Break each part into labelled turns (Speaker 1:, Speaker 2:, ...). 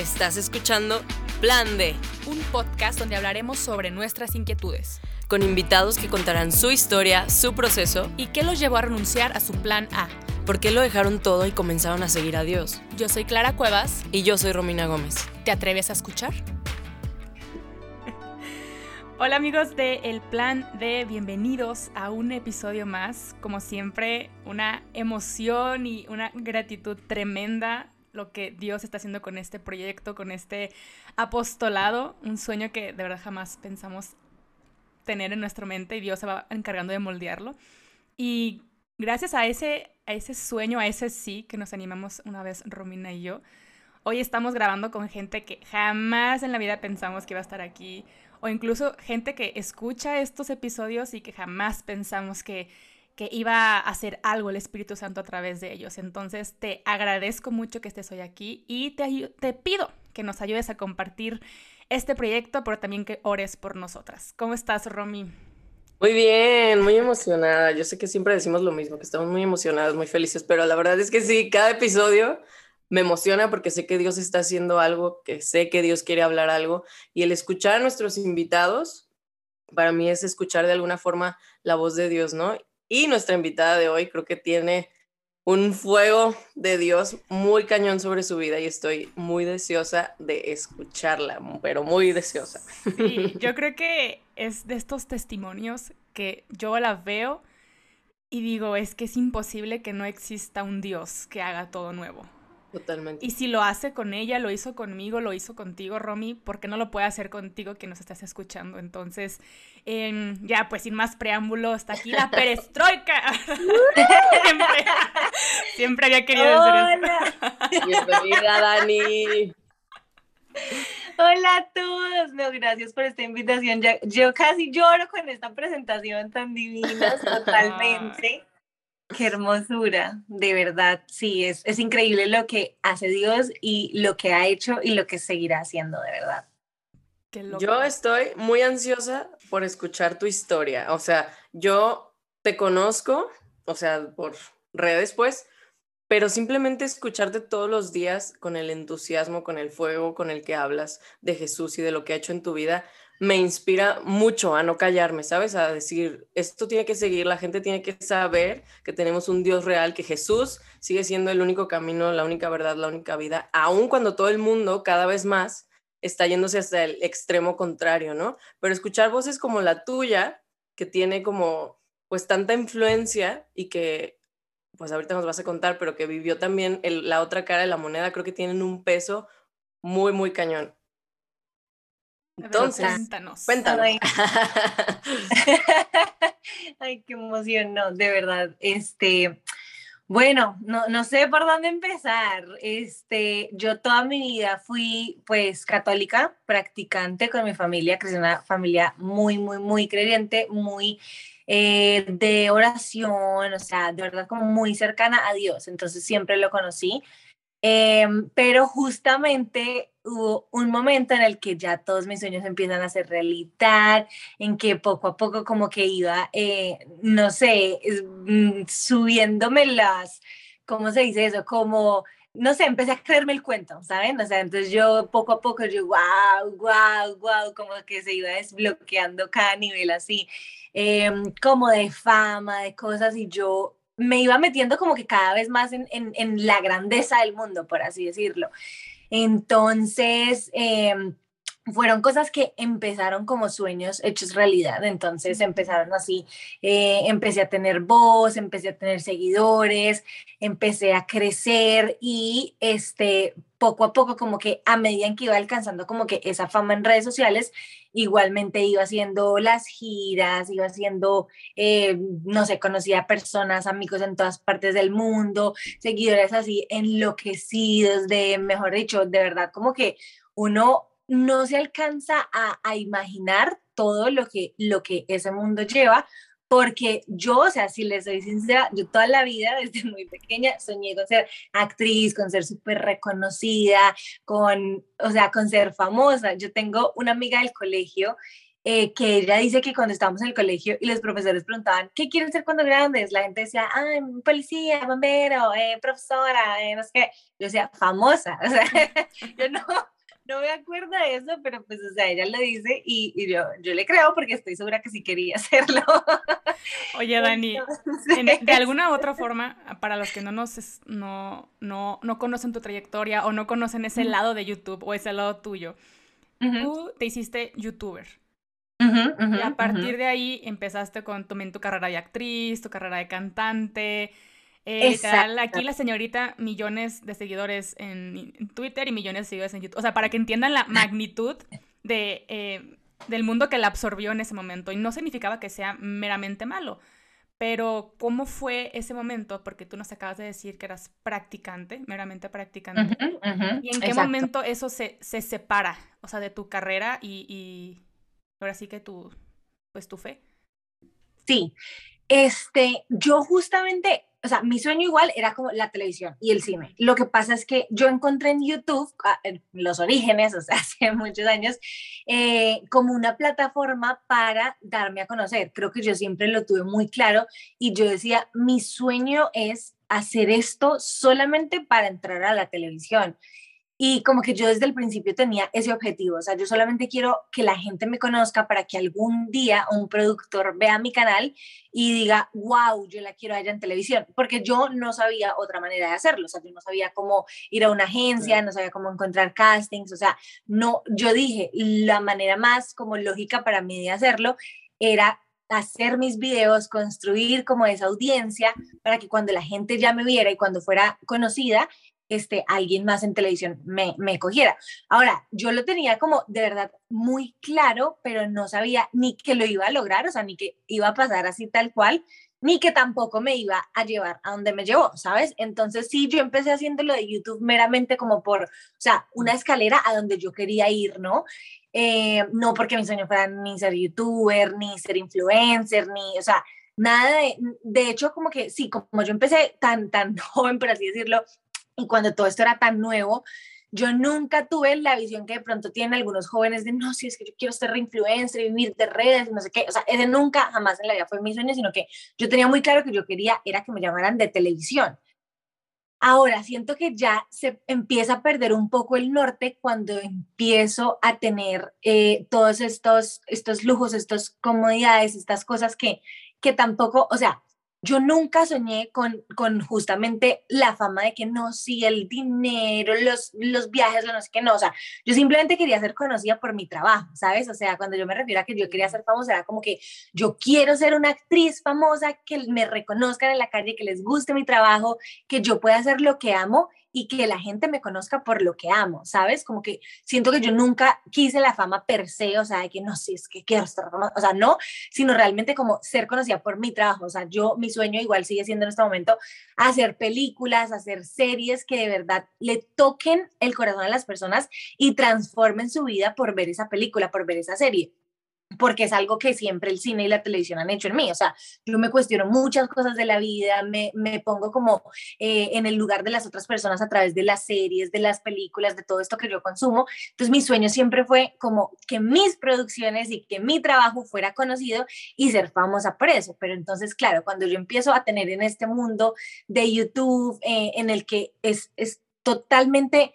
Speaker 1: Estás escuchando Plan D,
Speaker 2: un podcast donde hablaremos sobre nuestras inquietudes
Speaker 1: con invitados que contarán su historia, su proceso
Speaker 2: y qué los llevó a renunciar a su plan A.
Speaker 1: ¿Por qué lo dejaron todo y comenzaron a seguir a Dios?
Speaker 2: Yo soy Clara Cuevas.
Speaker 1: Y yo soy Romina Gómez.
Speaker 2: ¿Te atreves a escuchar? Hola amigos de El Plan D, bienvenidos a un episodio más. Como siempre, una emoción y una gratitud tremenda lo que Dios está haciendo con este proyecto, con este apostolado, un sueño que de verdad jamás pensamos tener en nuestra mente y Dios se va encargando de moldearlo. Y gracias a ese, a ese sueño, a ese sí que nos animamos una vez Romina y yo, hoy estamos grabando con gente que jamás en la vida pensamos que iba a estar aquí, o incluso gente que escucha estos episodios y que jamás pensamos que que iba a hacer algo el Espíritu Santo a través de ellos. Entonces te agradezco mucho que estés hoy aquí y te, te pido que nos ayudes a compartir este proyecto, pero también que ores por nosotras. ¿Cómo estás, Romy?
Speaker 1: Muy bien, muy emocionada. Yo sé que siempre decimos lo mismo, que estamos muy emocionadas, muy felices, pero la verdad es que sí, cada episodio me emociona porque sé que Dios está haciendo algo, que sé que Dios quiere hablar algo y el escuchar a nuestros invitados, para mí es escuchar de alguna forma la voz de Dios, ¿no? Y nuestra invitada de hoy creo que tiene un fuego de Dios muy cañón sobre su vida y estoy muy deseosa de escucharla, pero muy deseosa.
Speaker 2: Sí, yo creo que es de estos testimonios que yo la veo y digo, es que es imposible que no exista un Dios que haga todo nuevo.
Speaker 1: Totalmente.
Speaker 2: Y si lo hace con ella, lo hizo conmigo, lo hizo contigo, Romy, ¿por qué no lo puede hacer contigo que nos estás escuchando? Entonces, ya, pues sin más preámbulo, está aquí la perestroika. siempre, siempre había querido
Speaker 1: decir eso. Bienvenida, Dani.
Speaker 3: Hola a todos, no, gracias por esta invitación. yo casi lloro con esta presentación tan divina, totalmente. Qué hermosura, de verdad, sí, es, es increíble lo que hace Dios y lo que ha hecho y lo que seguirá haciendo, de verdad.
Speaker 1: Yo estoy muy ansiosa por escuchar tu historia, o sea, yo te conozco, o sea, por redes pues, pero simplemente escucharte todos los días con el entusiasmo, con el fuego con el que hablas de Jesús y de lo que ha hecho en tu vida, me inspira mucho a no callarme, ¿sabes? A decir, esto tiene que seguir, la gente tiene que saber que tenemos un Dios real, que Jesús sigue siendo el único camino, la única verdad, la única vida, aun cuando todo el mundo cada vez más está yéndose hasta el extremo contrario, ¿no? Pero escuchar voces como la tuya, que tiene como pues tanta influencia y que pues ahorita nos vas a contar, pero que vivió también la otra cara de la moneda, creo que tienen un peso muy, muy cañón. Entonces, cuéntanos. Cuéntanos.
Speaker 3: Ay. qué emoción, no, de verdad. Este, bueno, no, no sé por dónde empezar. Este, yo toda mi vida fui pues católica, practicante con mi familia, crecí en una familia muy, muy, muy creyente, muy eh, de oración, o sea, de verdad como muy cercana a Dios. Entonces siempre lo conocí. Em, pero justamente hubo un momento en el que ya todos mis sueños empiezan a ser realidad, en que poco a poco como que iba, eh, no sé, mm, subiéndome las, ¿cómo se dice eso? Como, no sé, empecé a creerme el cuento, ¿saben? O sea, entonces yo poco a poco, yo, wow, wow, wow, como que se iba desbloqueando cada nivel así, em, como de fama, de cosas, y yo me iba metiendo como que cada vez más en, en, la grandeza del mundo, por así decirlo. Entonces, em, fueron cosas que empezaron como sueños hechos realidad. Entonces empezaron así, eh, empecé a tener voz, empecé a tener seguidores, empecé a crecer y este, poco a poco como que a medida en que iba alcanzando como que esa fama en redes sociales, igualmente iba haciendo las giras, iba haciendo, eh, no sé, conocía personas, amigos en todas partes del mundo, seguidores así enloquecidos de, mejor dicho, de verdad como que uno no se alcanza a, imaginar todo lo que, lo que ese mundo lleva, porque yo, o sea, si les soy sincera, yo toda la vida, desde muy pequeña, soñé con ser actriz, con ser súper reconocida, con, o sea, con ser famosa. Yo tengo una amiga del colegio eh, que ella dice que cuando estábamos en el colegio y los profesores preguntaban, ¿qué quieren ser cuando grandes? La gente decía, ah, policía, bombero, eh, profesora, eh, no sé qué. Yo decía, famosa. Yo no, no me acuerdo de eso, pero pues, o sea, ella lo dice y, y yo, yo le creo porque estoy segura que sí quería hacerlo.
Speaker 2: Oye, Dani, de alguna otra forma, para los que no, nos, no, no, no conocen tu trayectoria o no conocen ese lado de YouTube o ese lado tuyo, tú te hiciste youtuber y a partir de ahí empezaste con tu carrera de actriz, tu carrera de cantante. Eh, aquí la señorita millones de seguidores en Twitter y millones de seguidores en YouTube. O sea, para que entiendan la magnitud de, eh, del mundo que la absorbió en ese momento. Y no significaba que sea meramente malo. Pero, ¿cómo fue ese momento? Porque tú nos acabas de decir que eras practicante, meramente practicante. ¿Y en qué momento eso se, se, separa, o sea, de tu carrera y ahora sí que tu, pues tu fe.
Speaker 3: Sí, este, yo justamente, o sea, mi sueño igual era como la televisión y el cine. Lo que pasa es que yo encontré en YouTube, ah, en los orígenes, o sea, hace muchos años, eh, como una plataforma para darme a conocer. Creo que yo siempre lo tuve muy claro y yo decía, mi sueño es hacer esto solamente para entrar a la televisión. Y como que yo desde el principio tenía ese objetivo, o sea, yo solamente quiero que la gente me conozca para que algún día un productor vea mi canal y diga, wow, yo la quiero allá en televisión, porque yo no sabía otra manera de hacerlo, o sea, yo no sabía cómo ir a una agencia, no sabía cómo encontrar castings, o sea, no, yo dije, la manera más como lógica para mí de hacerlo era hacer mis videos, construir como esa audiencia para que cuando la gente ya me viera y cuando fuera conocida, este, alguien más en televisión me, me cogiera. Ahora, yo lo tenía como de verdad muy claro, pero no sabía ni que lo iba a lograr, o sea, ni que iba a pasar así tal cual, ni que tampoco me iba a llevar a donde me llevó, ¿sabes? Entonces sí, yo empecé haciendo lo de YouTube meramente como por, o sea, una escalera a donde yo quería ir, ¿no? Eh, no porque mi sueño fuera ni ser youtuber, ni ser influencer, ni, o sea, nada de, de hecho, como que sí, como yo empecé tan, tan joven, por así decirlo, y cuando todo esto era tan nuevo, yo nunca tuve la visión que de pronto tienen algunos jóvenes de, no, si es que yo quiero ser influencer, vivir de redes, no sé qué, o sea, ese nunca, jamás en la vida fue mi sueño, sino que yo tenía muy claro que yo quería, era que me llamaran de televisión. Ahora, siento que ya se empieza a perder un poco el norte cuando empiezo a tener eh, todos estos, estos lujos, estas comodidades, estas cosas que, que tampoco, o sea, yo nunca soñé con, con justamente la fama de que no, sí, el dinero, los, los viajes, lo no sé qué, no, o sea, yo simplemente quería ser conocida por mi trabajo, ¿sabes? O sea, cuando yo me refiero a que yo quería ser famosa, era como que yo quiero ser una actriz famosa, que me reconozcan en la calle, que les guste mi trabajo, que yo pueda hacer lo que amo y que la gente me conozca por lo que amo, ¿sabes? Como que siento que yo nunca quise la fama per se, o sea, de que no, si es que quiero estar o sea, no, sino realmente como ser conocida por mi trabajo, o sea, yo, mi sueño igual sigue siendo en este momento hacer películas, hacer series que de verdad le toquen el corazón a las personas y transformen su vida por ver esa película, por ver esa serie porque es algo que siempre el cine y la televisión han hecho en mí. O sea, yo me cuestiono muchas cosas de la vida, me, me pongo como eh, en el lugar de las otras personas a través de las series, de las películas, de todo esto que yo consumo. Entonces mi sueño siempre fue como que mis producciones y que mi trabajo fuera conocido y ser famosa por eso. Pero entonces, claro, cuando yo empiezo a tener en este mundo de YouTube, eh, en el que es, es totalmente...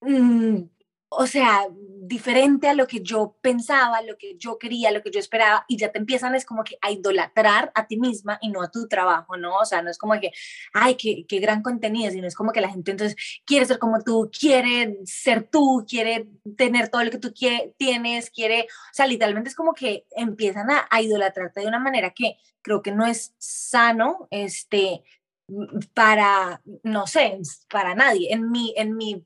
Speaker 3: Mm, o sea, diferente a lo que yo pensaba, lo que yo quería, lo que yo esperaba, y ya te empiezan es como que a idolatrar a ti misma y no a tu trabajo, ¿no? O sea, no es como que, ay, qué, qué gran contenido, sino es como que la gente entonces quiere ser como tú, quiere ser tú, quiere tener todo lo que tú tienes, quiere, o sea, literalmente es como que empiezan a, a idolatrarte de una manera que creo que no es sano, este, para, no sé, para nadie. En mi, en mi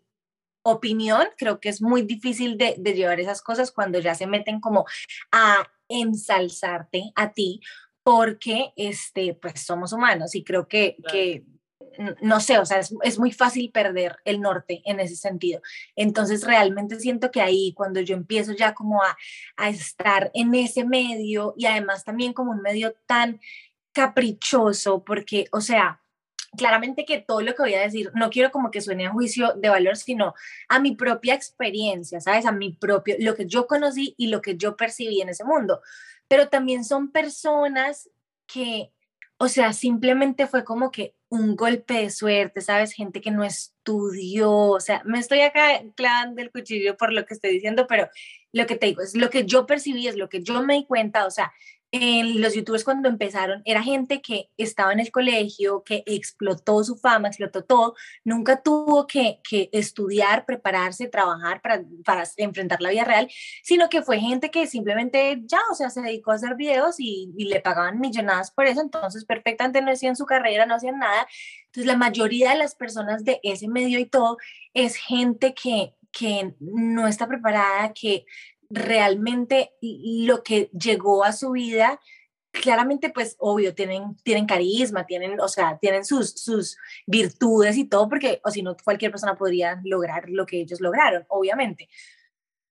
Speaker 3: opinión, creo que es muy difícil de, llevar esas cosas cuando ya se meten como a ensalzarte a ti, porque este, pues somos humanos y creo que, que no sé, o sea, es, muy fácil perder el norte en ese sentido. Entonces, realmente siento que ahí, cuando yo empiezo ya como a, a estar en ese medio y además también como un medio tan caprichoso, porque, o sea, claramente que todo lo que voy a decir, no quiero como que suene a juicio de valor, sino a mi propia experiencia, ¿sabes? A mi propio, lo que yo conocí y lo que yo percibí en ese mundo. Pero también son personas que, o sea, simplemente fue como que un golpe de suerte, ¿sabes? Gente que no estudió, o sea, me estoy acá clavando el cuchillo por lo que estoy diciendo, pero lo que te digo es lo que yo percibí, es lo que yo me di cuenta, o sea, en los youtubers cuando empezaron era gente que estaba en el colegio, que explotó su fama, explotó todo, nunca tuvo que, estudiar, prepararse, trabajar para, para, enfrentar la vida real, sino que fue gente que simplemente ya, o sea, se dedicó a hacer videos y, y le pagaban millonadas por eso, entonces perfectamente no hacían su carrera, no hacían nada. Entonces la mayoría de las personas de ese medio y todo es gente que, que no está preparada, que realmente lo que llegó a su vida, claramente pues obvio, tienen, tienen carisma, tienen, o sea, tienen sus, sus virtudes y todo, porque o si no, cualquier persona podría lograr lo que ellos lograron, obviamente.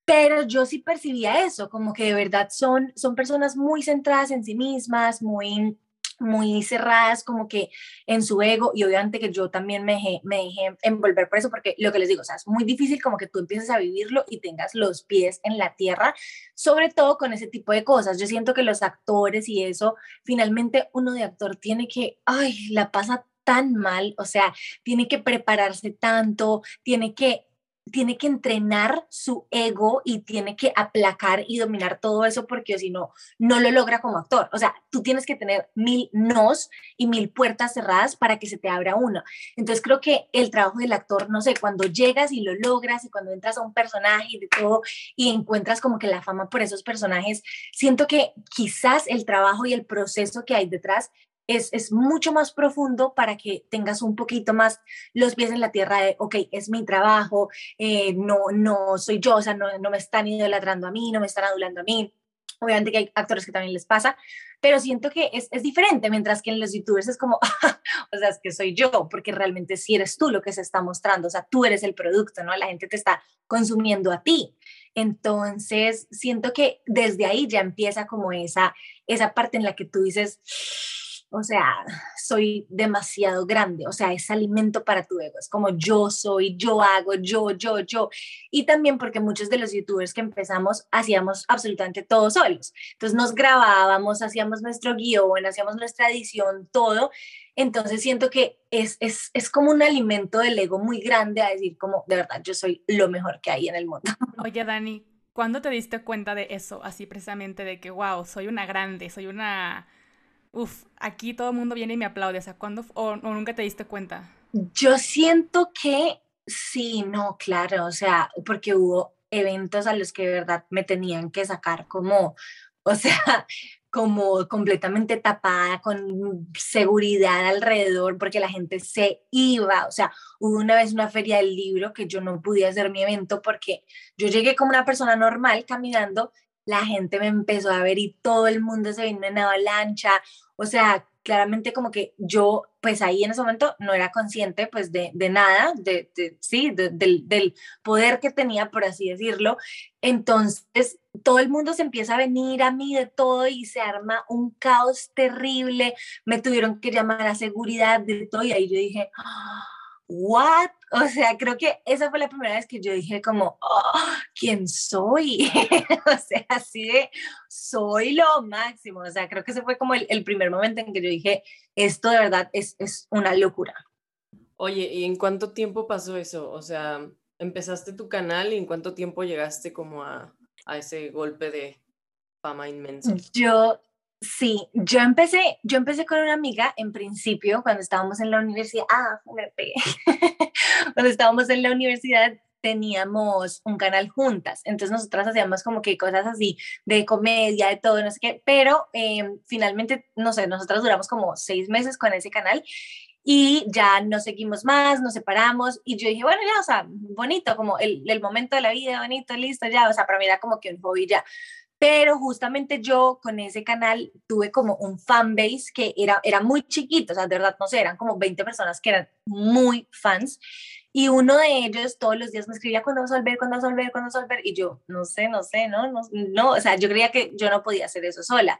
Speaker 3: Pero yo sí percibía eso, como que de verdad son, son personas muy centradas en sí mismas, muy muy cerradas como que en su ego y obviamente que yo también me dejé, me envolver por eso porque lo que les digo, o sea, es muy difícil como que tú empieces a vivirlo y tengas los pies en la tierra, sobre todo con ese tipo de cosas. Yo siento que los actores y eso, finalmente uno de actor tiene que, ay, la pasa tan mal, o sea, tiene que prepararse tanto, tiene que tiene que entrenar su ego y tiene que aplacar y dominar todo eso porque si no, no lo logra como actor. O sea, tú tienes que tener mil nos y mil puertas cerradas para que se te abra uno. Entonces creo que el trabajo del actor, no sé, cuando llegas y lo logras y cuando entras a un personaje y de todo y encuentras como que la fama por esos personajes, siento que quizás el trabajo y el proceso que hay detrás es, mucho más profundo para que tengas un poquito más los pies en la tierra de, ok, es mi trabajo, eh, no, no soy yo, o sea, no, no me están idolatrando a mí, no me están adulando a mí. Obviamente que hay actores que también les pasa, pero siento que es, es diferente, mientras que en los youtubers es como, o sea, es que soy yo, porque realmente sí eres tú lo que se está mostrando, o sea, tú eres el producto, ¿no? La gente te está consumiendo a ti. Entonces, siento que desde ahí ya empieza como esa, esa parte en la que tú dices, o sea, soy demasiado grande, o sea, es alimento para tu ego, es como yo soy, yo hago, yo, yo, yo. Y también porque muchos de los youtubers que empezamos hacíamos absolutamente todo solos. Entonces nos grabábamos, hacíamos nuestro guion, hacíamos nuestra edición, todo. Entonces siento que es, es, es como un alimento del ego muy grande a decir como, de verdad, yo soy lo mejor que hay en el mundo.
Speaker 2: Oye, Dani, ¿cuándo te diste cuenta de eso? Así precisamente de que, wow, soy una grande, soy una Uf, aquí todo el mundo viene y me aplaude. O sea, ¿cuándo o, nunca te diste cuenta?
Speaker 3: Yo siento que sí, no, claro, o sea, porque hubo eventos a los que de verdad me tenían que sacar como, o sea, como completamente tapada, con seguridad alrededor, porque la gente se iba. O sea, hubo una vez una feria del libro que yo no pude hacer mi evento porque yo llegué como una persona normal caminando la gente me empezó a ver y todo el mundo se vino en avalancha, o sea, claramente como que yo, pues ahí en ese momento no era consciente pues de, nada, de, sí, del, poder que tenía, por así decirlo. Entonces, todo el mundo se empieza a venir a mí de todo y se arma un caos terrible. Me tuvieron que llamar a seguridad de todo y ahí yo dije, ¡Ah! ¿What? O sea, creo que esa fue la primera vez que yo dije como, oh, ¿quién soy? o sea, así de, soy lo máximo. O sea, creo que ese fue como el, primer momento en que yo dije, esto de verdad es, es una locura.
Speaker 1: Oye, ¿y en cuánto tiempo pasó eso? O sea, empezaste tu canal y en cuánto tiempo llegaste como a, a ese golpe de fama inmenso?
Speaker 3: Yo Sí, yo empecé, yo empecé con una amiga en principio cuando estábamos en la universidad, ah, me pegué, cuando estábamos en la universidad teníamos un canal juntas, entonces nosotras hacíamos como que cosas así de comedia, de todo, no sé qué, pero em, finalmente, no sé, nosotras duramos como seis meses con ese canal y ya no seguimos más, nos separamos. Y yo dije, bueno, ya, o sea, bonito, como el, el momento de la vida, bonito, listo, ya, o sea, para mí era como que un hobby ya, pero justamente yo con ese canal tuve como un fan base que era, era muy chiquito, o sea, de verdad, no sé, eran como 20 personas que eran muy fans. Y uno de ellos todos los días me escribía, ¿cuándo vas a volver? ¿Cuándo vas a volver? ¿Cuándo vas a volver? Y yo, no sé, no sé, no, no, no, o sea, yo creía que yo no podía hacer eso sola.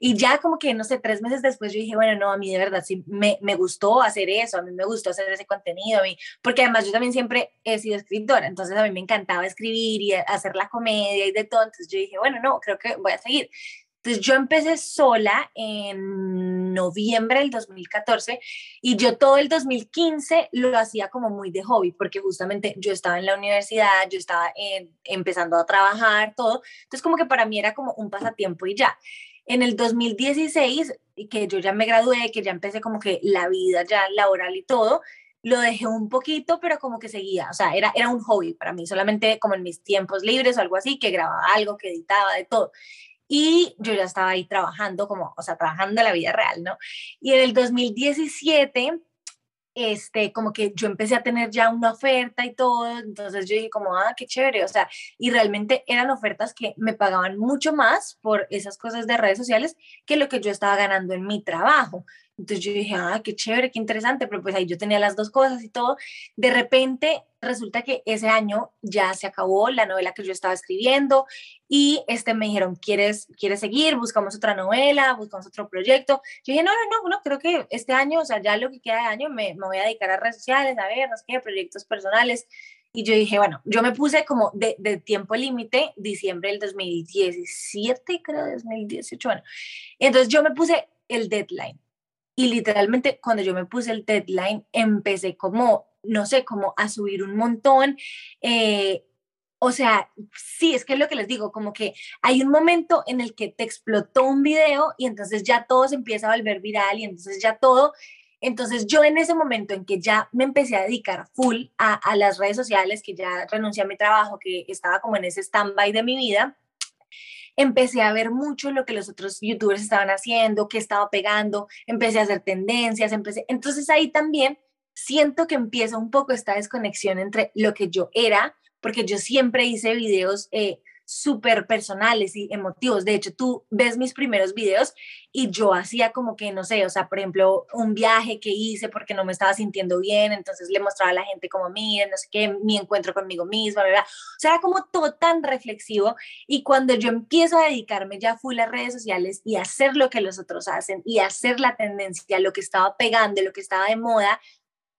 Speaker 3: Y ya como que, no sé, tres meses después yo dije, bueno, no, a mí de verdad sí me, me gustó hacer eso, a mí me gustó hacer ese contenido, a mí, porque además yo también siempre he sido escritora, entonces a mí me encantaba escribir y hacer la comedia y de todo, entonces yo dije, bueno, no, creo que voy a seguir. Entonces yo empecé sola en noviembre del 2014 y yo todo el 2015 lo hacía como muy de hobby porque justamente yo estaba en la universidad, yo estaba empezando a trabajar, todo. Entonces como que para mí era como un pasatiempo y ya. En el 2016, que yo ya me gradué, que ya empecé como que la vida ya laboral y todo, lo dejé un poquito, pero como que seguía, o sea, era, era un hobby para mí, solamente como en mis tiempos libres o algo así, que grababa algo, que editaba, de todo y yo ya estaba ahí trabajando como, o sea, trabajando en la vida real, ¿no? Y en el 2017, este, como que yo empecé a tener ya una oferta y todo, entonces yo dije como, ah, qué chévere, o sea, y realmente eran ofertas que me pagaban mucho más por esas cosas de redes sociales que lo que yo estaba ganando en mi trabajo. Entonces yo dije, ah, qué chévere, qué interesante, pero pues ahí yo tenía las dos cosas y todo. De repente resulta que ese año ya se acabó la novela que yo estaba escribiendo y este, me dijeron, ¿quieres, ¿quieres seguir? Buscamos otra novela, buscamos otro proyecto. Yo dije, no, no, no, no, creo que este año, o sea, ya lo que queda de año me, me voy a dedicar a redes sociales, a ver, no sé qué, proyectos personales. Y yo dije, bueno, yo me puse como de, de tiempo límite, diciembre del 2017, creo, 2018, bueno. Entonces yo me puse el deadline y literalmente cuando yo me puse el deadline, empecé como, no sé, como a subir un montón. Eh, o sea, sí, es que es lo que les digo, como que hay un momento en el que te explotó un video y entonces ya todo se empieza a volver viral y entonces ya todo entonces yo en ese momento en que ya me empecé a dedicar full a, a, las redes sociales, que ya renuncié a mi trabajo, que estaba como en ese stand-by de mi vida, empecé a ver mucho lo que los otros youtubers estaban haciendo, qué estaba pegando, empecé a hacer tendencias, empecé, entonces ahí también siento que empieza un poco esta desconexión entre lo que yo era, porque yo siempre hice videos eh, súper personales y emotivos. De hecho, tú ves mis primeros videos y yo hacía como que, no sé, o sea, por ejemplo, un viaje que hice porque no me estaba sintiendo bien, entonces le mostraba a la gente como, miren, no sé qué, mi encuentro conmigo misma, ¿verdad? O sea, era como todo tan reflexivo y cuando yo empiezo a dedicarme ya full a redes sociales y hacer lo que los otros hacen y hacer la tendencia, lo que estaba pegando, lo que estaba de moda,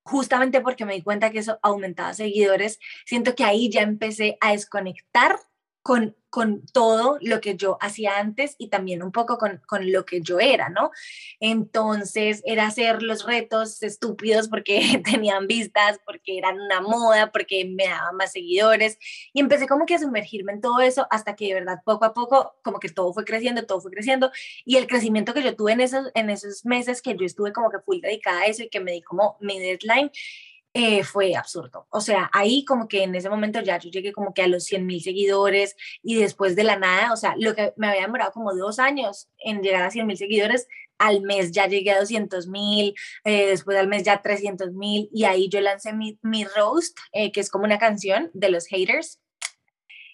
Speaker 3: justamente porque me di cuenta que eso aumentaba seguidores, siento que ahí ya empecé a desconectar con, con todo lo que yo hacía antes y también un poco con, con, lo que yo era, ¿no? Entonces era hacer los retos estúpidos porque tenían vistas, porque eran una moda, porque me daban más seguidores y empecé como que a sumergirme en todo eso hasta que de verdad poco a poco como que todo fue creciendo, todo fue creciendo y el crecimiento que yo tuve en esos, en esos meses que yo estuve como que full dedicada a eso y que me di como mi deadline, eh, fue absurdo. O sea, ahí como que en ese momento ya yo llegué como que a los 100 mil seguidores y después de la nada, o sea, lo que me había demorado como dos años en llegar a 100 mil seguidores, al mes ya llegué a 200 mil, eh, después al mes ya 300 mil y ahí yo lancé mi, mi roast, eh, que es como una canción de los haters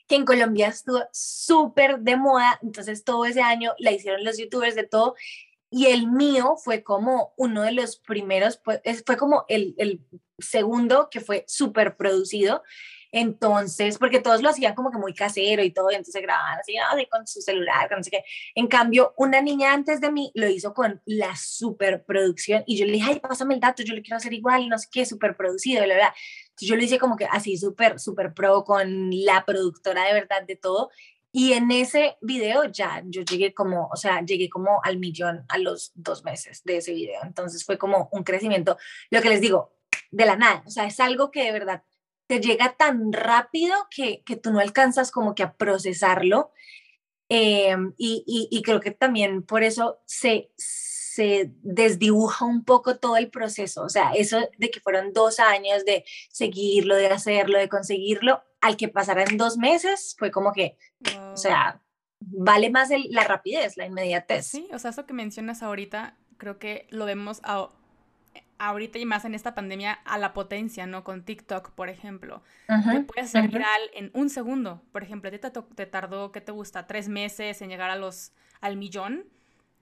Speaker 3: que en Colombia estuvo súper de moda, entonces todo ese año la hicieron los youtubers de todo y el mío fue como uno de los primeros, pues, fue como el, el segundo que fue súper producido. Entonces, porque todos lo hacían como que muy casero y todo, y entonces grababan así, así con su celular, con no sé qué. En cambio, una niña antes de mí lo hizo con la superproducción y yo le dije, ay, pásame el dato, yo le quiero hacer igual, no sé qué, súper producido, la verdad. Yo lo hice como que así súper, súper pro con la productora de verdad de todo y en ese video ya yo llegué como, o sea, llegué como al millón a los dos meses de ese video. Entonces fue como un crecimiento, lo que les digo, de la nada. O sea, es algo que de verdad te llega tan rápido que, que tú no alcanzas como que a procesarlo. Em, y, y, y, creo que también por eso se, se desdibuja un poco todo el proceso. O sea, eso de que fueron dos años de seguirlo, de hacerlo, de conseguirlo, al que pasara en dos meses, fue como que, o sea, vale más la rapidez, la inmediatez.
Speaker 2: Sí, o sea, eso que mencionas ahorita, creo que lo vemos ahorita y más en esta pandemia a la potencia, ¿no? Con TikTok, por ejemplo. te puedes ser viral en un segundo. Por ejemplo, te, te tardó, ¿qué te gusta? Tres meses en llegar a los, al millón.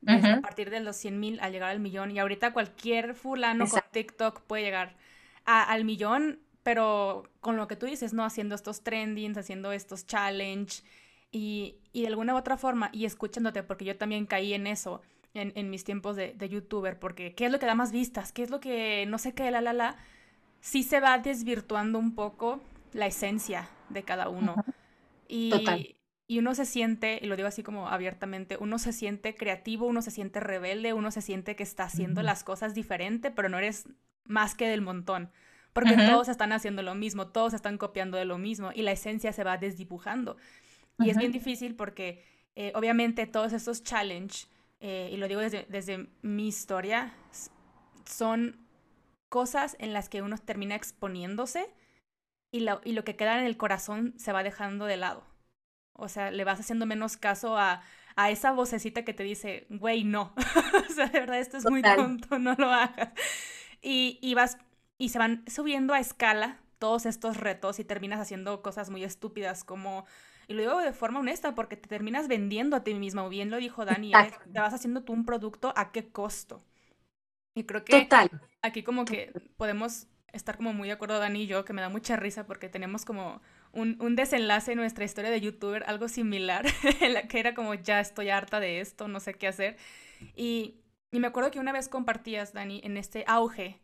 Speaker 2: A partir de los 100 mil al llegar al millón. Y ahorita cualquier fulano con TikTok puede llegar al millón pero con lo que tú dices, ¿no? Haciendo estos trendings, haciendo estos challenge y, y de alguna u otra forma, y escuchándote, porque yo también caí en eso en, en mis tiempos de, de, youtuber, porque ¿qué es lo que da más vistas? ¿Qué es lo que no sé qué, la, la, la? Sí se va desvirtuando un poco la esencia de cada uno. Y, Total. Y uno se siente, y lo digo así como abiertamente, uno se siente creativo, uno se siente rebelde, uno se siente que está haciendo las cosas diferente, pero no eres más que del montón porque todos están haciendo lo mismo, todos están copiando de lo mismo y la esencia se va desdibujando. Y es bien difícil porque eh, obviamente todos estos challenge, eh, y lo digo desde, desde mi historia, son cosas en las que uno termina exponiéndose y lo, y lo que queda en el corazón se va dejando de lado. O sea, le vas haciendo menos caso a, a esa vocecita que te dice, güey, no. o sea, de verdad, esto es muy tonto, no lo hagas. Y, y vas y se van subiendo a escala todos estos retos y terminas haciendo cosas muy estúpidas como, y lo digo de forma honesta, porque te terminas vendiendo a ti misma, o bien lo dijo Dani, te vas haciendo tú un producto a qué costo. Y creo que Total. aquí como que podemos estar como muy de acuerdo Dani y yo, que me da mucha risa porque tenemos como un, un desenlace en nuestra historia de youtuber, algo similar, en la que era como ya estoy harta de esto, no sé qué hacer. Y, y me acuerdo que una vez compartías, Dani, en este auge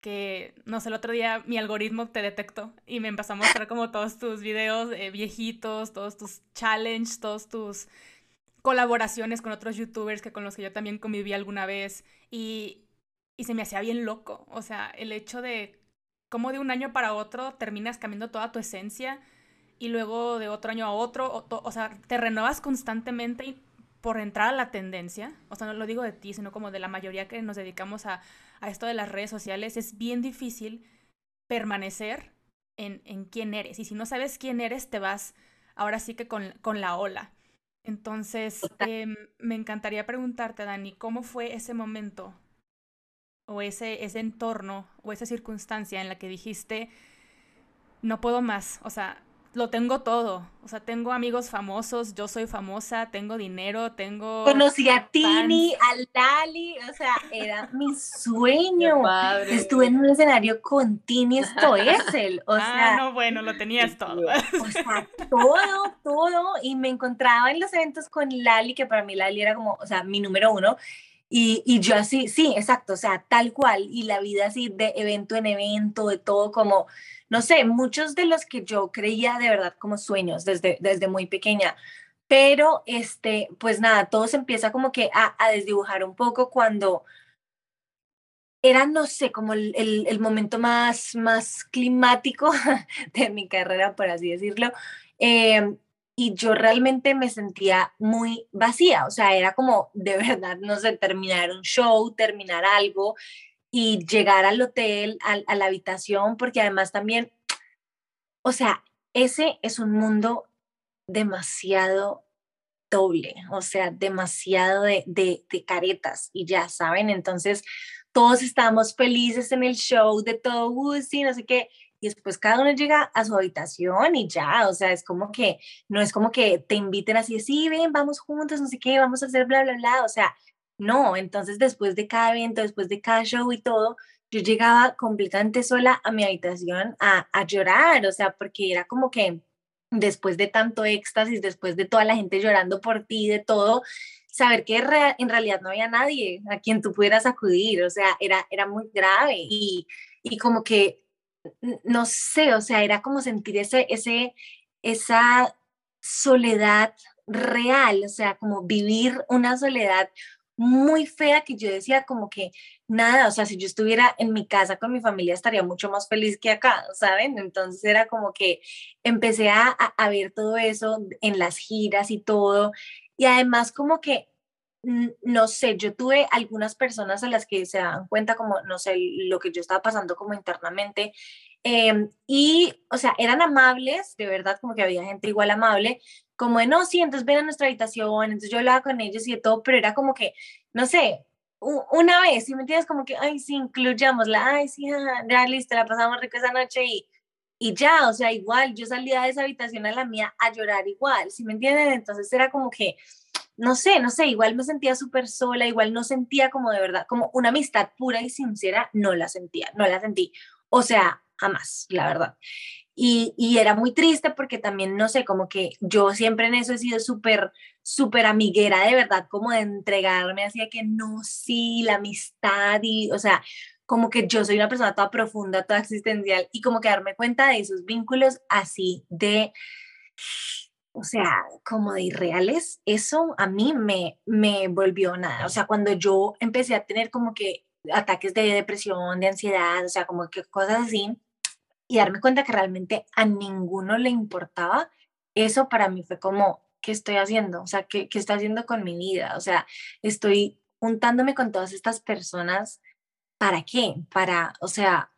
Speaker 2: que, no sé, el otro día mi algoritmo te detectó y me empezó a mostrar como todos tus videos eh, viejitos, todos tus challenges, todos tus colaboraciones con otros youtubers que con los que yo también conviví alguna vez y, y se me hacía bien loco, o sea, el hecho de cómo de un año para otro terminas cambiando toda tu esencia y luego de otro año a otro, o, o sea, te renuevas constantemente por entrar a la tendencia, o sea, no lo digo de ti, sino como de la mayoría que nos dedicamos a, a esto de las redes sociales, es bien difícil permanecer en, en quién eres. Y si no sabes quién eres, te vas ahora sí que con, con la ola. Entonces, eh, me encantaría preguntarte, Dani, ¿cómo fue ese momento o ese, ese entorno o esa circunstancia en la que dijiste, no puedo más? O sea, lo tengo todo. O sea, tengo amigos famosos, yo soy famosa, tengo dinero, tengo.
Speaker 3: Conocí a Tini, a Lali, o sea, era mi sueño. Estuve en un escenario con Tini, esto es él. O ah, sea,
Speaker 2: no, bueno, lo tenías todo.
Speaker 3: O sea, todo, todo. Y me encontraba en los eventos con Lali, que para mí Lali era como, o sea, mi número uno. Y, y, yo así, sí, exacto, o sea, tal cual, y la vida así de evento en evento, de todo como, no sé, muchos de los que yo creía de verdad como sueños desde, desde muy pequeña, pero este, pues nada, todo se empieza como que a, a desdibujar un poco cuando era, no sé, como el, el, momento más, más climático de mi carrera, por así decirlo. Eh, y yo realmente me sentía muy vacía, o sea, era como de verdad, no sé, terminar un show, terminar algo y llegar al hotel, a, la habitación, porque además también, o sea, ese es un mundo demasiado doble, o sea, demasiado de, de, de, caretas y ya saben, entonces todos estábamos felices en el show de todo, uh, sí, no sé qué, y después cada uno llega a su habitación y ya, o sea, es como que, no es como que te inviten así, sí, ven, vamos juntos, no sé qué, vamos a hacer bla, bla, bla, o sea, no, entonces después de cada evento, después de cada show y todo, yo llegaba completamente sola a mi habitación a, a llorar, o sea, porque era como que después de tanto éxtasis, después de toda la gente llorando por ti, de todo, saber que en realidad no había nadie a quien tú pudieras acudir, o sea, era, era muy grave y, y como que no sé, o sea, era como sentir ese, ese, esa soledad real, o sea, como vivir una soledad muy fea que yo decía como que nada, o sea, si yo estuviera en mi casa con mi familia estaría mucho más feliz que acá, ¿saben? Entonces era como que empecé a, a ver todo eso en las giras y todo, y además como que no sé, yo tuve algunas personas a las que se dan cuenta como, no sé, lo que yo estaba pasando como internamente. Em, y, o sea, eran amables, de verdad, como que había gente igual amable, como de, no, sí, entonces ven a nuestra habitación, entonces yo hablaba con ellos y de todo, pero era como que, no sé, una vez, si me entiendes, como que, ay, sí, incluyámosla, ay, sí, ya listo, la pasamos rico esa noche y, y ya, o sea, igual, yo salía de esa habitación a la mía a llorar igual, si me entienden? Entonces era como que, no sé, no sé, igual me sentía súper sola, igual no sentía como de verdad, como una amistad pura y sincera, no la sentía, no la sentí. O sea, jamás, la verdad. Y, y, era muy triste porque también, no sé, como que yo siempre en eso he sido súper, súper amiguera, de verdad, como de entregarme, hacía que no, sí, la amistad y, o sea, como que yo soy una persona toda profunda, toda existencial y como que darme cuenta de esos vínculos así de, o sea, como de irreales, eso a mí me, me volvió nada. O sea, cuando yo empecé a tener como que ataques de depresión, de ansiedad, o sea, como que cosas así, y darme cuenta que realmente a ninguno le importaba, eso para mí fue como, ¿qué estoy haciendo? O sea, ¿qué, qué estoy haciendo con mi vida? O sea, estoy juntándome con todas estas personas, ¿para qué? Para, o sea,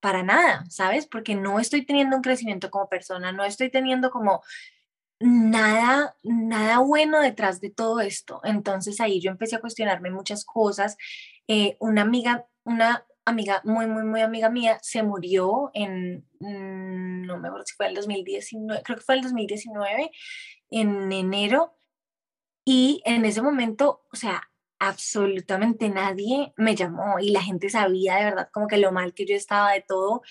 Speaker 3: para nada, ¿sabes? Porque no estoy teniendo un crecimiento como persona, no estoy teniendo como nada, nada bueno detrás de todo esto. Entonces ahí yo empecé a cuestionarme muchas cosas. Eh, una amiga, una amiga muy, muy, muy amiga mía se murió en, mm, no me acuerdo si fue el 2019, creo que fue el 2019, en enero. Y en ese momento, o sea, absolutamente nadie me llamó y la gente sabía de verdad como que lo mal que yo estaba de todo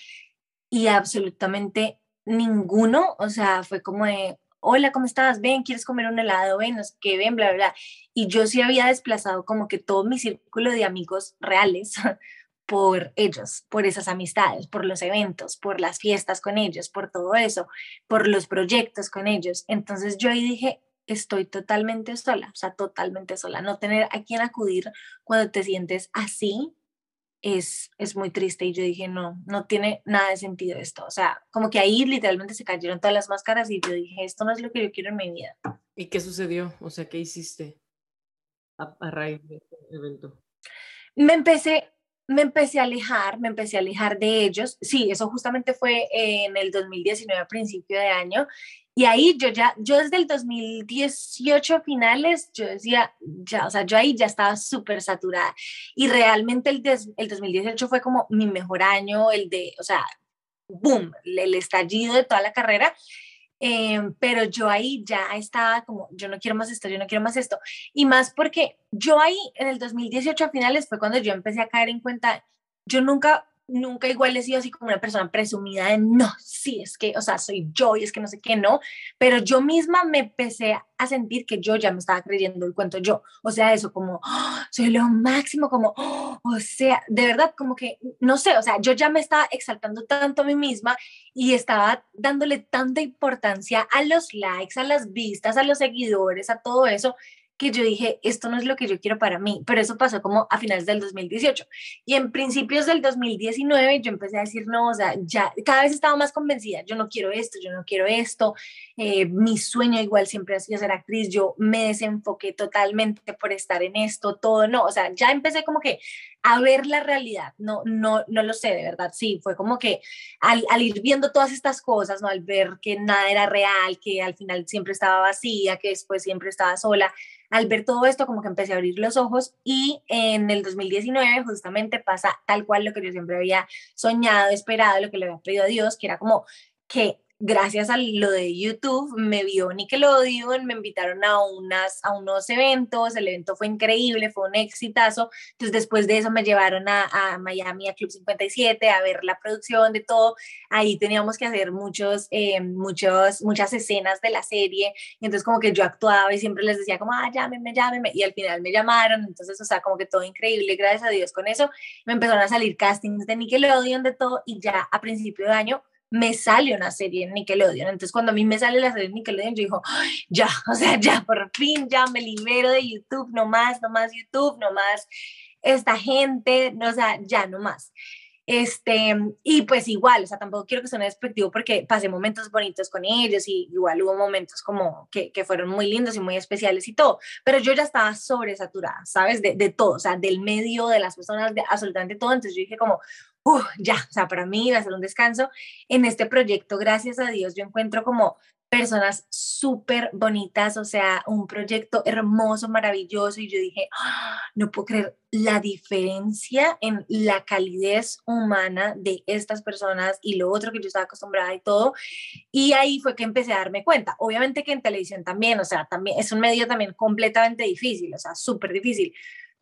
Speaker 3: y absolutamente ninguno, o sea, fue como de, hola, ¿cómo estás? Ven, ¿quieres comer un helado? Ven, no sé qué, ven, bla, bla, bla. Y yo sí había desplazado como que todo mi círculo de amigos reales por ellos, por esas amistades, por los eventos, por las fiestas con ellos, por todo eso, por los proyectos con ellos. Entonces yo ahí dije, estoy totalmente sola, o sea, totalmente sola. No tener a quién acudir cuando te sientes así es, es muy triste. Y yo dije, no, no tiene nada de sentido esto. O sea, como que ahí literalmente se cayeron todas las máscaras y yo dije, esto no es lo que yo quiero en mi vida.
Speaker 1: ¿Y qué sucedió? O sea, ¿qué hiciste a, raíz de este evento?
Speaker 3: Me empecé, me empecé a alejar, me empecé a alejar de ellos. Sí, eso justamente fue en el 2019, a principio de año. Y ahí yo ya, yo desde el 2018 finales, yo decía, ya, o sea, yo ahí ya estaba súper saturada. Y realmente el, el 2018 fue como mi mejor año, el de, o sea, boom, el estallido de toda la carrera. Em, pero yo ahí ya estaba como, yo no quiero más esto, yo no quiero más esto. Y más porque yo ahí en el 2018 a finales fue cuando yo empecé a caer en cuenta, yo nunca nunca igual he sido así como una persona presumida de no, sí, es que, o sea, soy yo y es que no sé qué, no, pero yo misma me empecé a sentir que yo ya me estaba creyendo el cuento yo, o sea, eso como, ¡ah! soy lo máximo, como, ¡ah! o sea, de verdad, como que, no sé, o sea, yo ya me estaba exaltando tanto a mí misma y estaba dándole tanta importancia a los likes, a las vistas, a los seguidores, a todo eso, que yo dije, esto no es lo que yo quiero para mí, pero eso pasó como a finales del 2018. Y en principios del 2019 yo empecé a decir, no, o sea, ya cada vez estaba más convencida, yo no quiero esto, yo no quiero esto, eh, mi sueño igual siempre ha sido ser actriz, yo me desenfoqué totalmente por estar en esto, todo, no, o sea, ya empecé como que a ver la realidad, no, no, no lo sé, de verdad, sí, fue como que al, ir viendo todas estas cosas, ¿no? Al ver que nada era real, que al final siempre estaba vacía, que después siempre estaba sola, al ver todo esto, como que empecé a abrir los ojos y en el 2019 justamente pasa tal cual lo que yo siempre había soñado, esperado, lo que le había pedido a Dios, que era como que gracias a lo de YouTube, me vio Nickelodeon, me invitaron a, unas, a unos eventos, el evento fue increíble, fue un exitazo, entonces después de eso me llevaron a, a Miami, a Club 57, a ver la producción de todo, ahí teníamos que hacer muchos, eh, muchos, muchas escenas de la serie, entonces como que yo actuaba y siempre les decía como, ah, llámeme, llámeme, y al final me llamaron, entonces, o sea, como que todo increíble, gracias a Dios. Con eso, me empezaron a salir castings de Nickelodeon, de todo, y ya a principio de año me sale una serie en Nickelodeon. Entonces, cuando a mí me sale la serie en Nickelodeon, yo digo, ya, o sea, ya, por fin, ya me libero de YouTube, no más, no más YouTube, no más esta gente, no, o sea, ya, no más. Este, y pues igual, o sea, tampoco quiero que suene despectivo porque pasé momentos bonitos con ellos y igual hubo momentos como que, que fueron muy lindos y muy especiales y todo, pero yo ya estaba sobresaturada, ¿sabes? De, de todo, o sea, del medio, de las personas, de absolutamente todo. Entonces yo dije como, ya, o sea, para mí va a ser un descanso. En este proyecto, gracias a Dios, yo encuentro como personas súper bonitas, o sea, un proyecto hermoso, maravilloso, y yo dije, ¡Ah! no puedo creer la diferencia en la calidez humana de estas personas y lo otro que yo estaba acostumbrada y todo, y ahí fue que empecé a darme cuenta, obviamente que en televisión también, o sea, también es un medio también completamente difícil, o sea, súper difícil,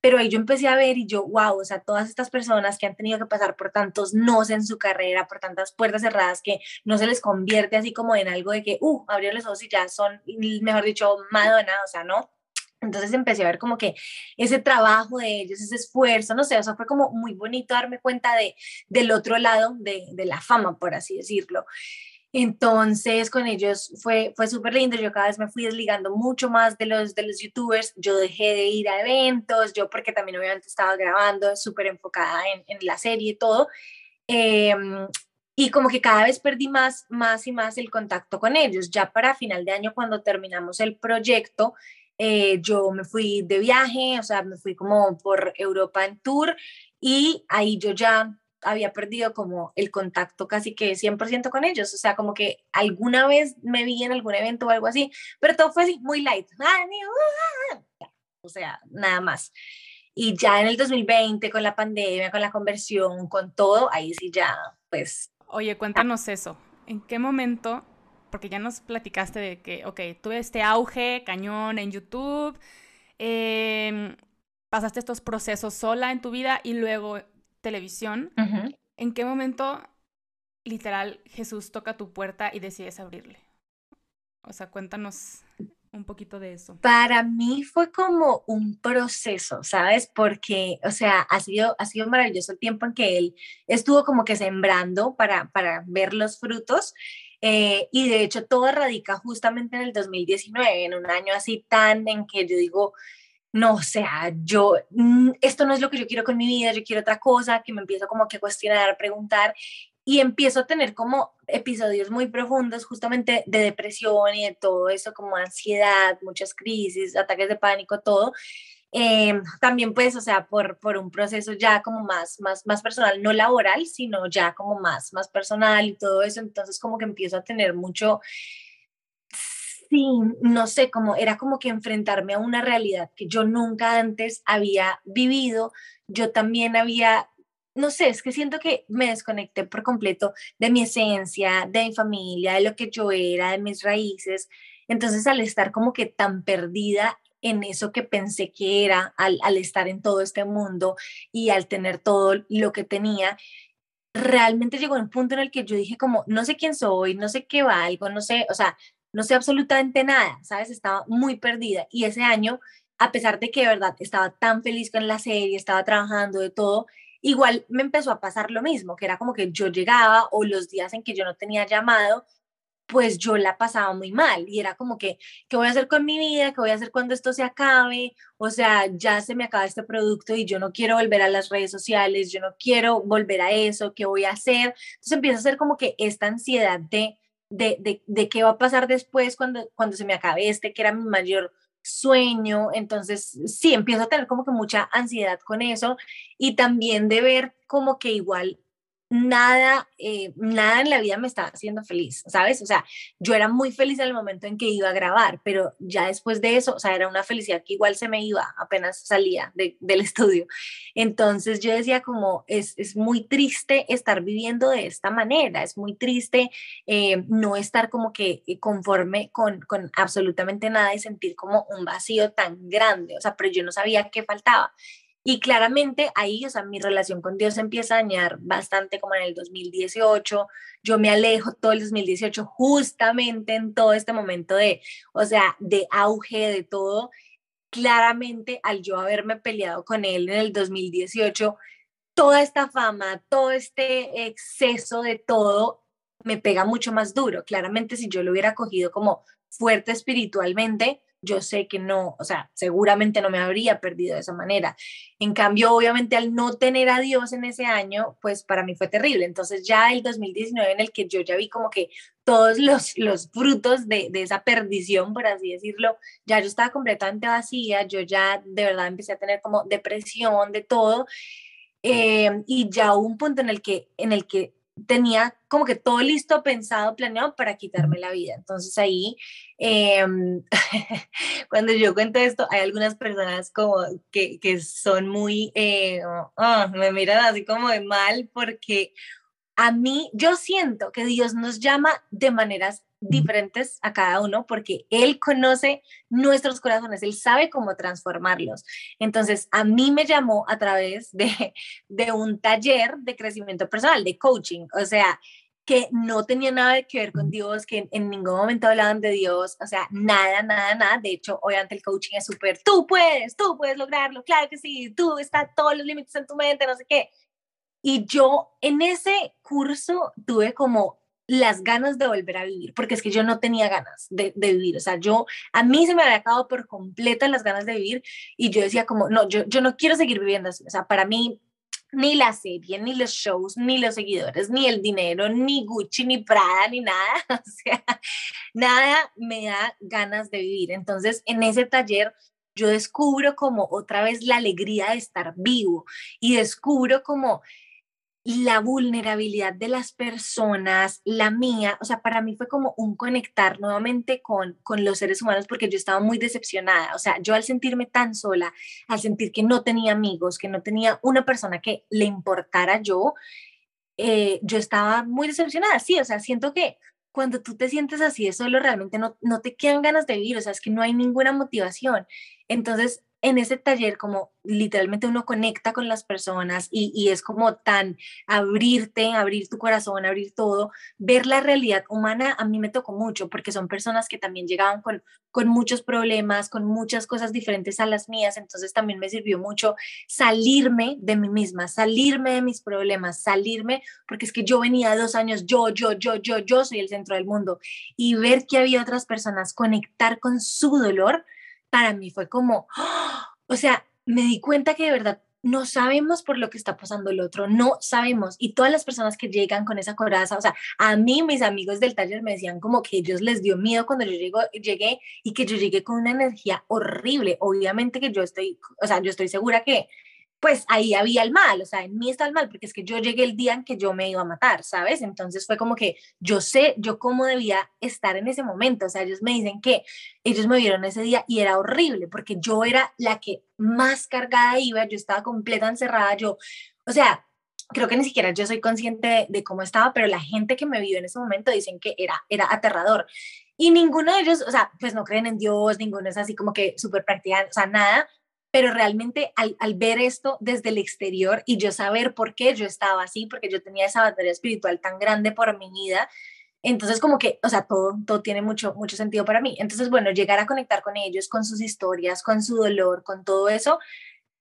Speaker 3: pero ahí yo empecé a ver y yo, wow, o sea, todas estas personas que han tenido que pasar por tantos nos en su carrera, por tantas puertas cerradas que no se les convierte así como en algo de que, uh, abrieron los ojos y ya son, mejor dicho, Madonna, o sea, ¿no? Entonces empecé a ver como que ese trabajo de ellos, ese esfuerzo, no sé, o sea, fue como muy bonito darme cuenta de, del otro lado de, de la fama, por así decirlo. Entonces con ellos fue, fue súper lindo, yo cada vez me fui desligando mucho más de los, de los youtubers, yo dejé de ir a eventos, yo porque también obviamente estaba grabando, súper enfocada en, la serie y todo, em, y como que cada vez perdí más, más y más el contacto con ellos. Ya para final de año, cuando terminamos el proyecto, eh, yo me fui de viaje, o sea, me fui como por Europa en tour. Y ahí yo ya había perdido como el contacto casi que 100% con ellos, o sea, como que alguna vez me vi en algún evento o algo así, pero todo fue así, muy light, o sea, nada más. Y ya en el 2020, con la pandemia, con la conversión, con todo, ahí sí ya, pues...
Speaker 2: Oye, cuéntanos eso, ¿en qué momento, porque ya nos platicaste de que, ok, tuve este auge cañón en YouTube, em, pasaste estos procesos sola en tu vida y luego televisión, ¿en qué momento literal Jesús toca tu puerta y decides abrirle? O sea, cuéntanos un poquito de eso.
Speaker 3: Para mí fue como un proceso, ¿sabes? Porque, o sea, ha sido, ha sido maravilloso el tiempo en que él estuvo como que sembrando para, para ver los frutos. Eh, y de hecho todo radica justamente en el 2019, en un año así tan en que yo digo, no, o sea, yo, mm, esto no es lo que yo quiero con mi vida, yo quiero otra cosa, que me empiezo como que a cuestionar, a preguntar, y empiezo a tener como episodios muy profundos justamente de depresión y de todo eso, como ansiedad, muchas crisis, ataques de pánico, todo. Em, también pues, o sea, por, por un proceso ya como más, más, más personal, no laboral, sino ya como más, más personal y todo eso, entonces como que empiezo a tener mucho sí, no sé, como era como que enfrentarme a una realidad que yo nunca antes había vivido, yo también había, no sé, es que siento que me desconecté por completo de mi esencia, de mi familia, de lo que yo era, de mis raíces. Entonces, al estar como que tan perdida en eso que pensé que era, al, al estar en todo este mundo y al tener todo lo que tenía, realmente llegó un punto en el que yo dije como, no sé quién soy, no sé qué valgo, no sé, o sea, no sé absolutamente nada, ¿sabes? Estaba muy perdida y ese año, a pesar de que de verdad estaba tan feliz con la serie, estaba trabajando de todo, igual me empezó a pasar lo mismo, que era como que yo llegaba o los días en que yo no tenía llamado, pues yo la pasaba muy mal y era como que, ¿qué voy a hacer con mi vida? ¿Qué voy a hacer cuando esto se acabe? O sea, ya se me acaba este producto y yo no quiero volver a las redes sociales, yo no quiero volver a eso, ¿qué voy a hacer? Entonces empieza a ser como que esta ansiedad de de, de, qué va a pasar después cuando, cuando se me acabe este, que era mi mayor sueño. Entonces, sí, empiezo a tener como que mucha ansiedad con eso y también de ver como que igual nada, eh, nada en la vida me estaba haciendo feliz, ¿sabes? O sea, yo era muy feliz en el momento en que iba a grabar, pero ya después de eso, o sea, era una felicidad que igual se me iba apenas salía del estudio. Entonces yo decía como, es, es, muy triste estar viviendo de esta manera, es muy triste eh, no estar como que conforme con, con absolutamente nada y sentir como un vacío tan grande, o sea, pero yo no sabía qué faltaba. Y claramente ahí, o sea, mi relación con Dios empieza a dañar bastante como en el 2018. Yo me alejo todo el 2018 justamente en todo este momento de, o sea, de auge de todo. Claramente al yo haberme peleado con él en el 2018, toda esta fama, todo este exceso de todo me pega mucho más duro. Claramente si yo lo hubiera cogido como fuerte espiritualmente, yo sé que no, o sea, seguramente no me habría perdido de esa manera. En cambio, obviamente al no tener a Dios en ese año, pues para mí fue terrible. Entonces ya el 2019 en el que yo ya vi como que todos los, los frutos de, de esa perdición, por así decirlo, ya yo estaba completamente vacía, yo ya de verdad empecé a tener como depresión de todo. Eh, y ya hubo un punto en el que, en el que tenía como que todo listo, pensado, planeado para quitarme la vida. Entonces ahí, em, cuando yo cuento esto, hay algunas personas como que, que son muy, eh, ah, me miran así como de mal porque a mí, yo siento que Dios nos llama de maneras diferentes a cada uno porque Él conoce nuestros corazones, Él sabe cómo transformarlos. Entonces, a mí me llamó a través de, de un taller de crecimiento personal, de coaching, o sea, que no tenía nada que ver con Dios, que en, ningún momento hablaban de Dios, o sea, nada, nada, nada. De hecho, obviamente el coaching es súper, tú puedes, tú puedes lograrlo, claro que sí, tú estás todos los límites en tu mente, no sé qué. Y yo en ese curso tuve como las ganas de volver a vivir, porque es que yo no tenía ganas de, vivir, o sea, yo, a mí se me había acabado por completa las ganas de vivir y yo decía como, no, yo, yo no quiero seguir viviendo así, o sea, para mí ni la serie, ni los shows, ni los seguidores, ni el dinero, ni Gucci, ni Prada, ni nada, o sea, nada me da ganas de vivir. Entonces, en ese taller yo descubro como otra vez la alegría de estar vivo y descubro como la vulnerabilidad de las personas, la mía, o sea, para mí fue como un conectar nuevamente con, con los seres humanos porque yo estaba muy decepcionada, o sea, yo al sentirme tan sola, al sentir que no tenía amigos, que no tenía una persona que le importara yo, eh, yo estaba muy decepcionada, sí, o sea, siento que cuando tú te sientes así de solo, realmente no, no te quedan ganas de vivir, o sea, es que no hay ninguna motivación. Entonces, en ese taller como literalmente uno conecta con las personas y, es como tan abrirte, abrir tu corazón, abrir todo, ver la realidad humana a mí me tocó mucho porque son personas que también llegaban con, con muchos problemas, con muchas cosas diferentes a las mías, entonces también me sirvió mucho salirme de mí misma, salirme de mis problemas, salirme, porque es que yo venía dos años, yo, yo, yo, yo, yo soy el centro del mundo y ver que había otras personas, conectar con su dolor para mí fue como, o sea, me di cuenta que de verdad no sabemos por lo que está pasando el otro, no sabemos. Y todas las personas que llegan con esa coraza, o sea, a mí mis amigos del taller me decían como que ellos les dio miedo cuando yo llego, llegué y que yo llegué con una energía horrible. Obviamente que yo estoy, o sea, yo estoy segura que pues ahí había el mal, o sea, en mí está el mal, porque es que yo llegué el día en que yo me iba a matar, ¿sabes? Entonces fue como que yo sé, yo cómo debía estar en ese momento, o sea, ellos me dicen que ellos me vieron ese día y era horrible, porque yo era la que más cargada iba, yo estaba completa encerrada, yo, o sea, creo que ni siquiera yo soy consciente de, cómo estaba, pero la gente que me vio en ese momento dicen que era, era aterrador. Y ninguno de ellos, o sea, pues no creen en Dios, ninguno es así como que súper practicante, o sea, nada, pero realmente al, ver esto desde el exterior y yo saber por qué yo estaba así, porque yo tenía esa batería espiritual tan grande por mi vida, entonces como que, o sea, todo, todo tiene mucho, mucho sentido para mí. Entonces, bueno, llegar a conectar con ellos, con sus historias, con su dolor, con todo eso,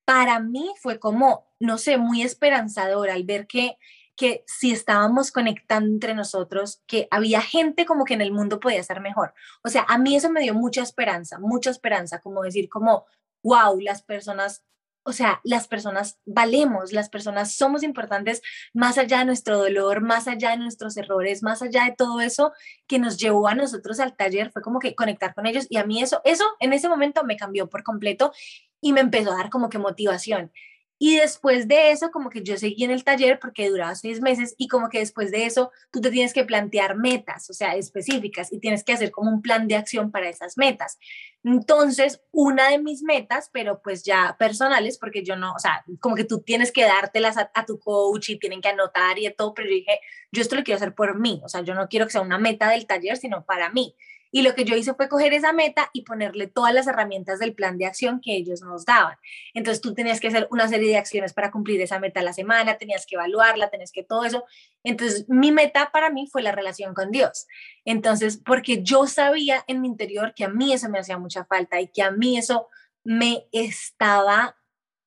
Speaker 3: para mí fue como, no sé, muy esperanzador al ver que que si estábamos conectando entre nosotros, que había gente como que en el mundo podía ser mejor. O sea, a mí eso me dio mucha esperanza, mucha esperanza, como decir, como, wow, las personas, o sea, las personas valemos, las personas somos importantes más allá de nuestro dolor, más allá de nuestros errores, más allá de todo eso que nos llevó a nosotros al taller, fue como que conectar con ellos y a mí eso, eso en ese momento me cambió por completo y me empezó a dar como que motivación. Y después de eso, como que yo seguí en el taller porque duraba seis meses y como que después de eso tú te tienes que plantear metas, o sea, específicas y tienes que hacer como un plan de acción para esas metas. Entonces, una de mis metas, pero pues ya personales, porque yo no, o sea, como que tú tienes que dártelas a, a tu coach y tienen que anotar y todo, pero yo dije, yo esto lo quiero hacer por mí, o sea, yo no quiero que sea una meta del taller, sino para mí. Y lo que yo hice fue coger esa meta y ponerle todas las herramientas del plan de acción que ellos nos daban. Entonces tú tenías que hacer una serie de acciones para cumplir esa meta a la semana, tenías que evaluarla, tenías que todo eso. Entonces mi meta para mí fue la relación con Dios. Entonces, porque yo sabía en mi interior que a mí eso me hacía mucha falta y que a mí eso me estaba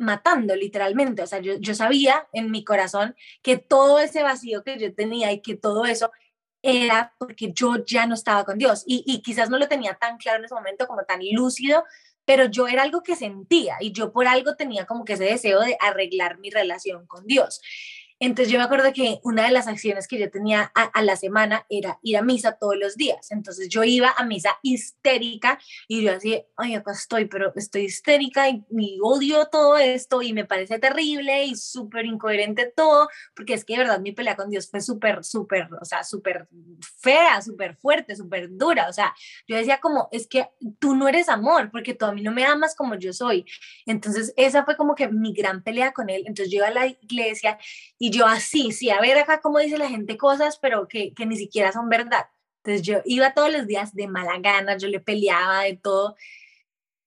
Speaker 3: matando literalmente. O sea, yo, yo sabía en mi corazón que todo ese vacío que yo tenía y que todo eso era porque yo ya no estaba con Dios y, y quizás no lo tenía tan claro en ese momento como tan lúcido, pero yo era algo que sentía y yo por algo tenía como que ese deseo de arreglar mi relación con Dios. Entonces yo me acuerdo que una de las acciones que yo tenía a, la semana era ir a misa todos los días. Entonces yo iba a misa histérica y yo así, ay, acá estoy, pero estoy histérica y, odio todo esto y me parece terrible y súper incoherente todo, porque es que de verdad mi pelea con Dios fue súper, súper, o sea, súper fea, súper fuerte, súper dura. O sea, yo decía como, es que tú no eres amor, porque tú a mí no me amas como yo soy. Entonces esa fue como que mi gran pelea con él. Entonces yo iba a la iglesia y Y yo así, sí, a ver acá cómo dice la gente cosas, pero que, que ni siquiera son verdad. Entonces yo iba todos los días de mala gana, yo le peleaba de todo,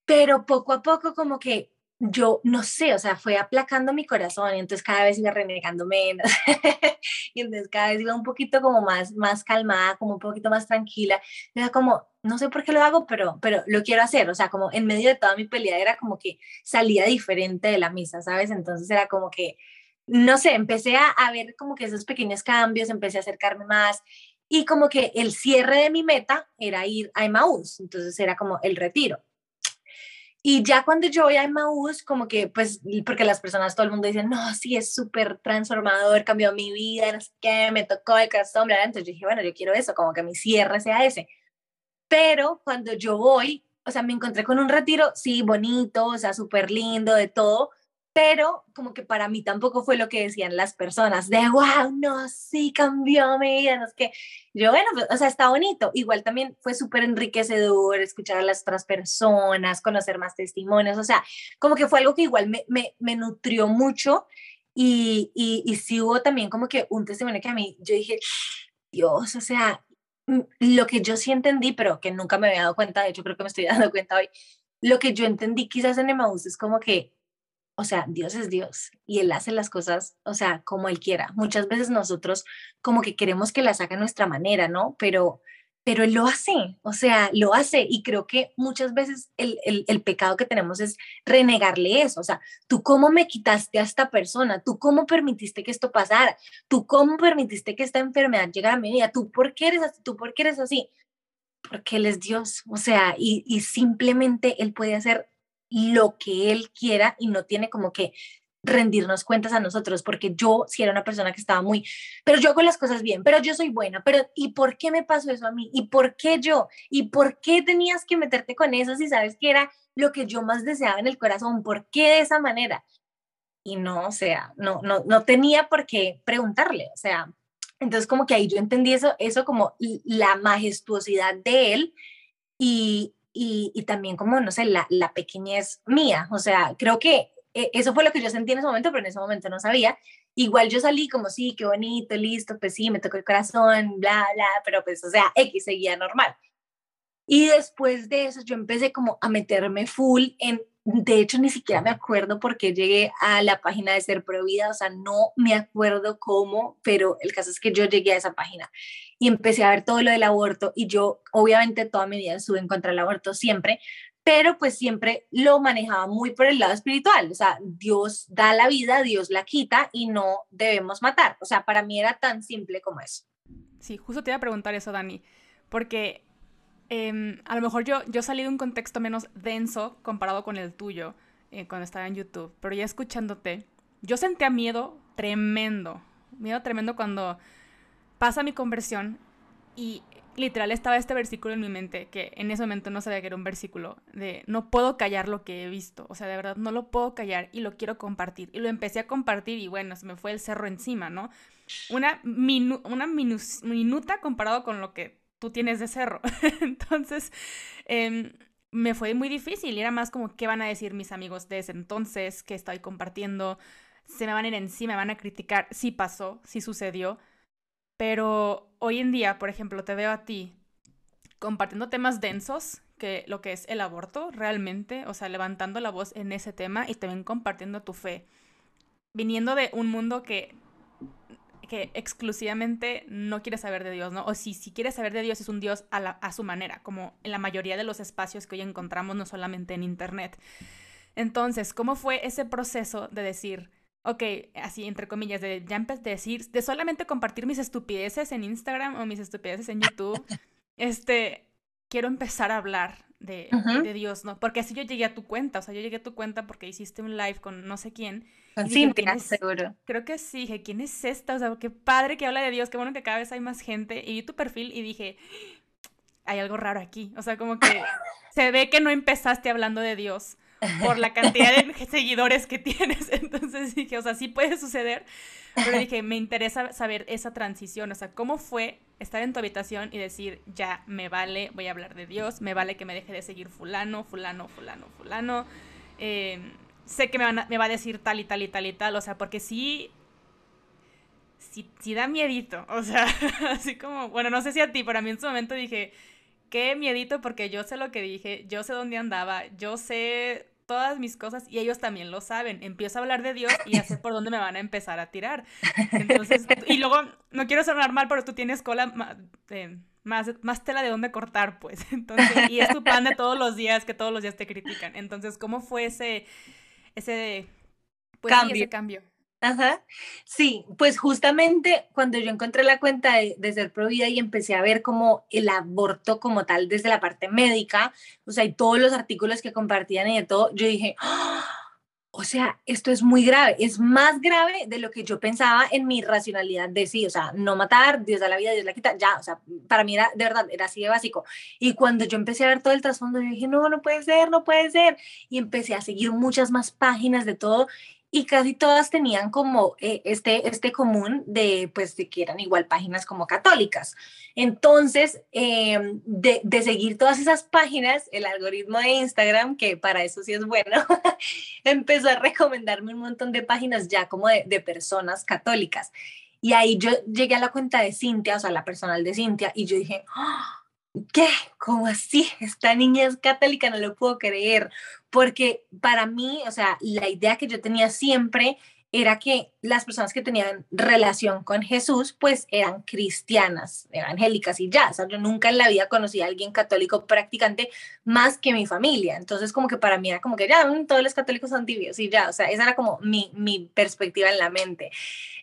Speaker 3: pero poco a poco como que yo no sé, o sea, fue aplacando mi corazón y entonces cada vez iba renegando menos y entonces cada vez iba un poquito como más, más calmada, como un poquito más tranquila. Era como, no sé por qué lo hago, pero, pero lo quiero hacer, o sea, como en medio de toda mi pelea era como que salía diferente de la misa, ¿sabes? Entonces era como que, no sé, empecé a, ver como que esos pequeños cambios, empecé a acercarme más y como que el cierre de mi meta era ir a Emmaús, entonces era como el retiro. Y ya cuando yo voy a Emmaús, como que, pues, porque las personas, todo el mundo dice, no, sí, es súper transformador, cambió mi vida, no sé qué, me tocó el corazón, bla, entonces yo dije, bueno, yo quiero eso, como que mi cierre sea ese. Pero cuando yo voy, o sea, me encontré con un retiro, sí, bonito, o sea, súper lindo, de todo, pero como que para mí tampoco fue lo que decían las personas, de wow, no, sí cambió mi vida, no es que yo, bueno, pues, o sea, está bonito, igual también fue súper enriquecedor escuchar a las otras personas, conocer más testimonios, o sea, como que fue algo que igual me, me, nutrió mucho y, y, y sí hubo también como que un testimonio que a mí, yo dije, Dios, o sea, mm, lo que yo sí entendí, pero que nunca me había dado cuenta, de hecho creo que me estoy dando cuenta hoy, lo que yo entendí quizás en Emmaus es como que o sea, Dios es Dios y Él hace las cosas, o sea, como Él quiera. Muchas veces nosotros como que queremos que las haga a nuestra manera, ¿no? Pero, pero Él lo hace, o sea, lo hace. Y creo que muchas veces el, el, pecado que tenemos es renegarle eso, o sea, tú cómo me quitaste a esta persona, tú cómo permitiste que esto pasara, tú cómo permitiste que esta enfermedad llegara a mi vida, tú por qué eres así, tú por qué eres así, porque Él es Dios, o sea, y, y simplemente Él puede hacer lo que él quiera y no tiene como que rendirnos cuentas a nosotros, porque yo si era una persona que estaba muy, pero yo hago las cosas bien, pero yo soy buena, pero ¿y por qué me pasó eso a mí? ¿Y por qué yo? ¿Y por qué tenías que meterte con eso si sabes que era lo que yo más deseaba en el corazón? ¿Por qué de esa manera? Y no, o sea, no, no, no tenía por qué preguntarle, o sea, entonces como que ahí yo entendí eso, eso como la majestuosidad de él y, y, también como, no sé, la, la pequeñez mía. O sea, creo que eh, eso fue lo que yo sentí en ese momento, pero en ese momento no sabía. Igual yo salí como, sí, qué bonito, listo, pues sí, me tocó el corazón, bla, bla, pero pues, o sea, X seguía normal. Y después de eso yo empecé como a meterme full en de hecho, ni siquiera me acuerdo por qué llegué a la página de Ser Prohibida, o sea, no me acuerdo cómo, pero el caso es que yo llegué a esa página y empecé a ver todo lo del aborto y yo, obviamente, toda mi vida estuve en contra del aborto siempre, pero pues siempre lo manejaba muy por el lado espiritual, o sea, Dios da la vida, Dios la quita y no debemos matar, o sea, para mí era tan simple como eso.
Speaker 2: Sí, justo te iba a preguntar eso, Dani, porque Em, a lo mejor yo, yo salí de un contexto menos denso comparado con el tuyo eh, cuando estaba en YouTube, pero ya escuchándote, yo sentía miedo tremendo, miedo tremendo cuando pasa mi conversión y literal estaba este versículo en mi mente, que en ese momento no sabía que era un versículo, de no puedo callar lo que he visto, o sea, de verdad no lo puedo callar y lo quiero compartir. Y lo empecé a compartir y bueno, se me fue el cerro encima, ¿no? Una, una minuta comparado con lo que tú tienes de cerro. entonces, em, me fue muy difícil era más como, ¿qué van a decir mis amigos de ese entonces que estoy compartiendo? Se me van a ir encima, me van a criticar. Sí pasó, sí sucedió. Pero hoy en día, por ejemplo, te veo a ti compartiendo temas densos, que lo que es el aborto realmente, o sea, levantando la voz en ese tema y también compartiendo tu fe. Viniendo de un mundo que que exclusivamente no quiere saber de Dios, ¿no? O si, si quiere saber de Dios es un Dios a, su manera, como en la mayoría de los espacios que hoy encontramos, no solamente en Internet. Entonces, ¿cómo fue ese proceso de decir, ok, así entre comillas, de ya a decir, de solamente compartir mis estupideces en Instagram o mis estupideces en YouTube, este, quiero empezar a hablar de, de, Dios, ¿no? Porque así yo llegué a tu cuenta, o sea, yo llegué a tu cuenta porque hiciste un live con no sé quién
Speaker 3: con Cintia, seguro.
Speaker 2: Creo que sí, dije, ¿quién es esta? O sea, qué padre que habla de Dios, qué bueno que cada vez hay más gente. Y vi tu perfil y dije, hay algo raro aquí. O sea, como que se ve que no empezaste hablando de Dios por la cantidad de seguidores que tienes. Entonces dije, o sea, sí puede suceder. Pero dije, me interesa saber esa transición. O sea, ¿cómo fue estar en tu habitación y decir, ya, me vale, voy a hablar de Dios, me vale que me deje de seguir fulano, fulano, fulano, fulano? Eh, sé que me, me va a decir tal y tal y tal y tal, o sea, porque sí, sí, sí da miedito, o sea, así como, bueno, no sé si a ti, pero a mí en su momento dije, qué miedito porque yo sé lo que dije, yo sé dónde andaba, yo sé todas mis cosas y ellos también lo saben. Empiezo a hablar de Dios y ya sé por dónde me van a empezar a tirar. Entonces, y luego, no quiero sonar mal, pero tú tienes cola eh, más, más tela de dónde cortar, pues. Entonces, y es tu pan de todos los días, que todos los días te critican. Entonces, ¿cómo fue ese, ese, pues, cambio. ese cambio?
Speaker 3: Ajá. Sí, pues justamente cuando yo encontré la cuenta de, de Ser Provida y empecé a ver como el aborto como tal desde la parte médica, o sea, y todos los artículos que compartían y de todo, yo dije, ¡Ah! o sea, esto es muy grave, es más grave de lo que yo pensaba en mi racionalidad de sí, o sea, no matar, Dios da la vida, Dios la quita, ya, o sea, para mí era, de verdad, era así de básico. Y cuando yo empecé a ver todo el trasfondo, yo dije, no, no puede ser, no puede ser. Y empecé a seguir muchas más páginas de todo y casi todas tenían como eh, este, este común de, pues, de que eran igual páginas como católicas. Entonces, em, de, de, seguir todas esas páginas, el algoritmo de Instagram, que para eso sí es bueno, empezó a recomendarme un montón de páginas ya como de, personas católicas. Y ahí yo llegué a la cuenta de Cintia, o sea, la personal de Cintia, y yo dije, ¡Ah! ¿Qué? ¿Cómo así? Esta niña es católica, no lo puedo creer. Porque para mí, o sea, la idea que yo tenía siempre era que las personas que tenían relación con Jesús, pues eran cristianas, evangélicas y ya. O sea, yo nunca en la vida conocí a alguien católico practicante más que mi familia. Entonces, como que para mí era como que ya, mm, todos los católicos son tibios y ya. O sea, esa era como mi, mi perspectiva en la mente.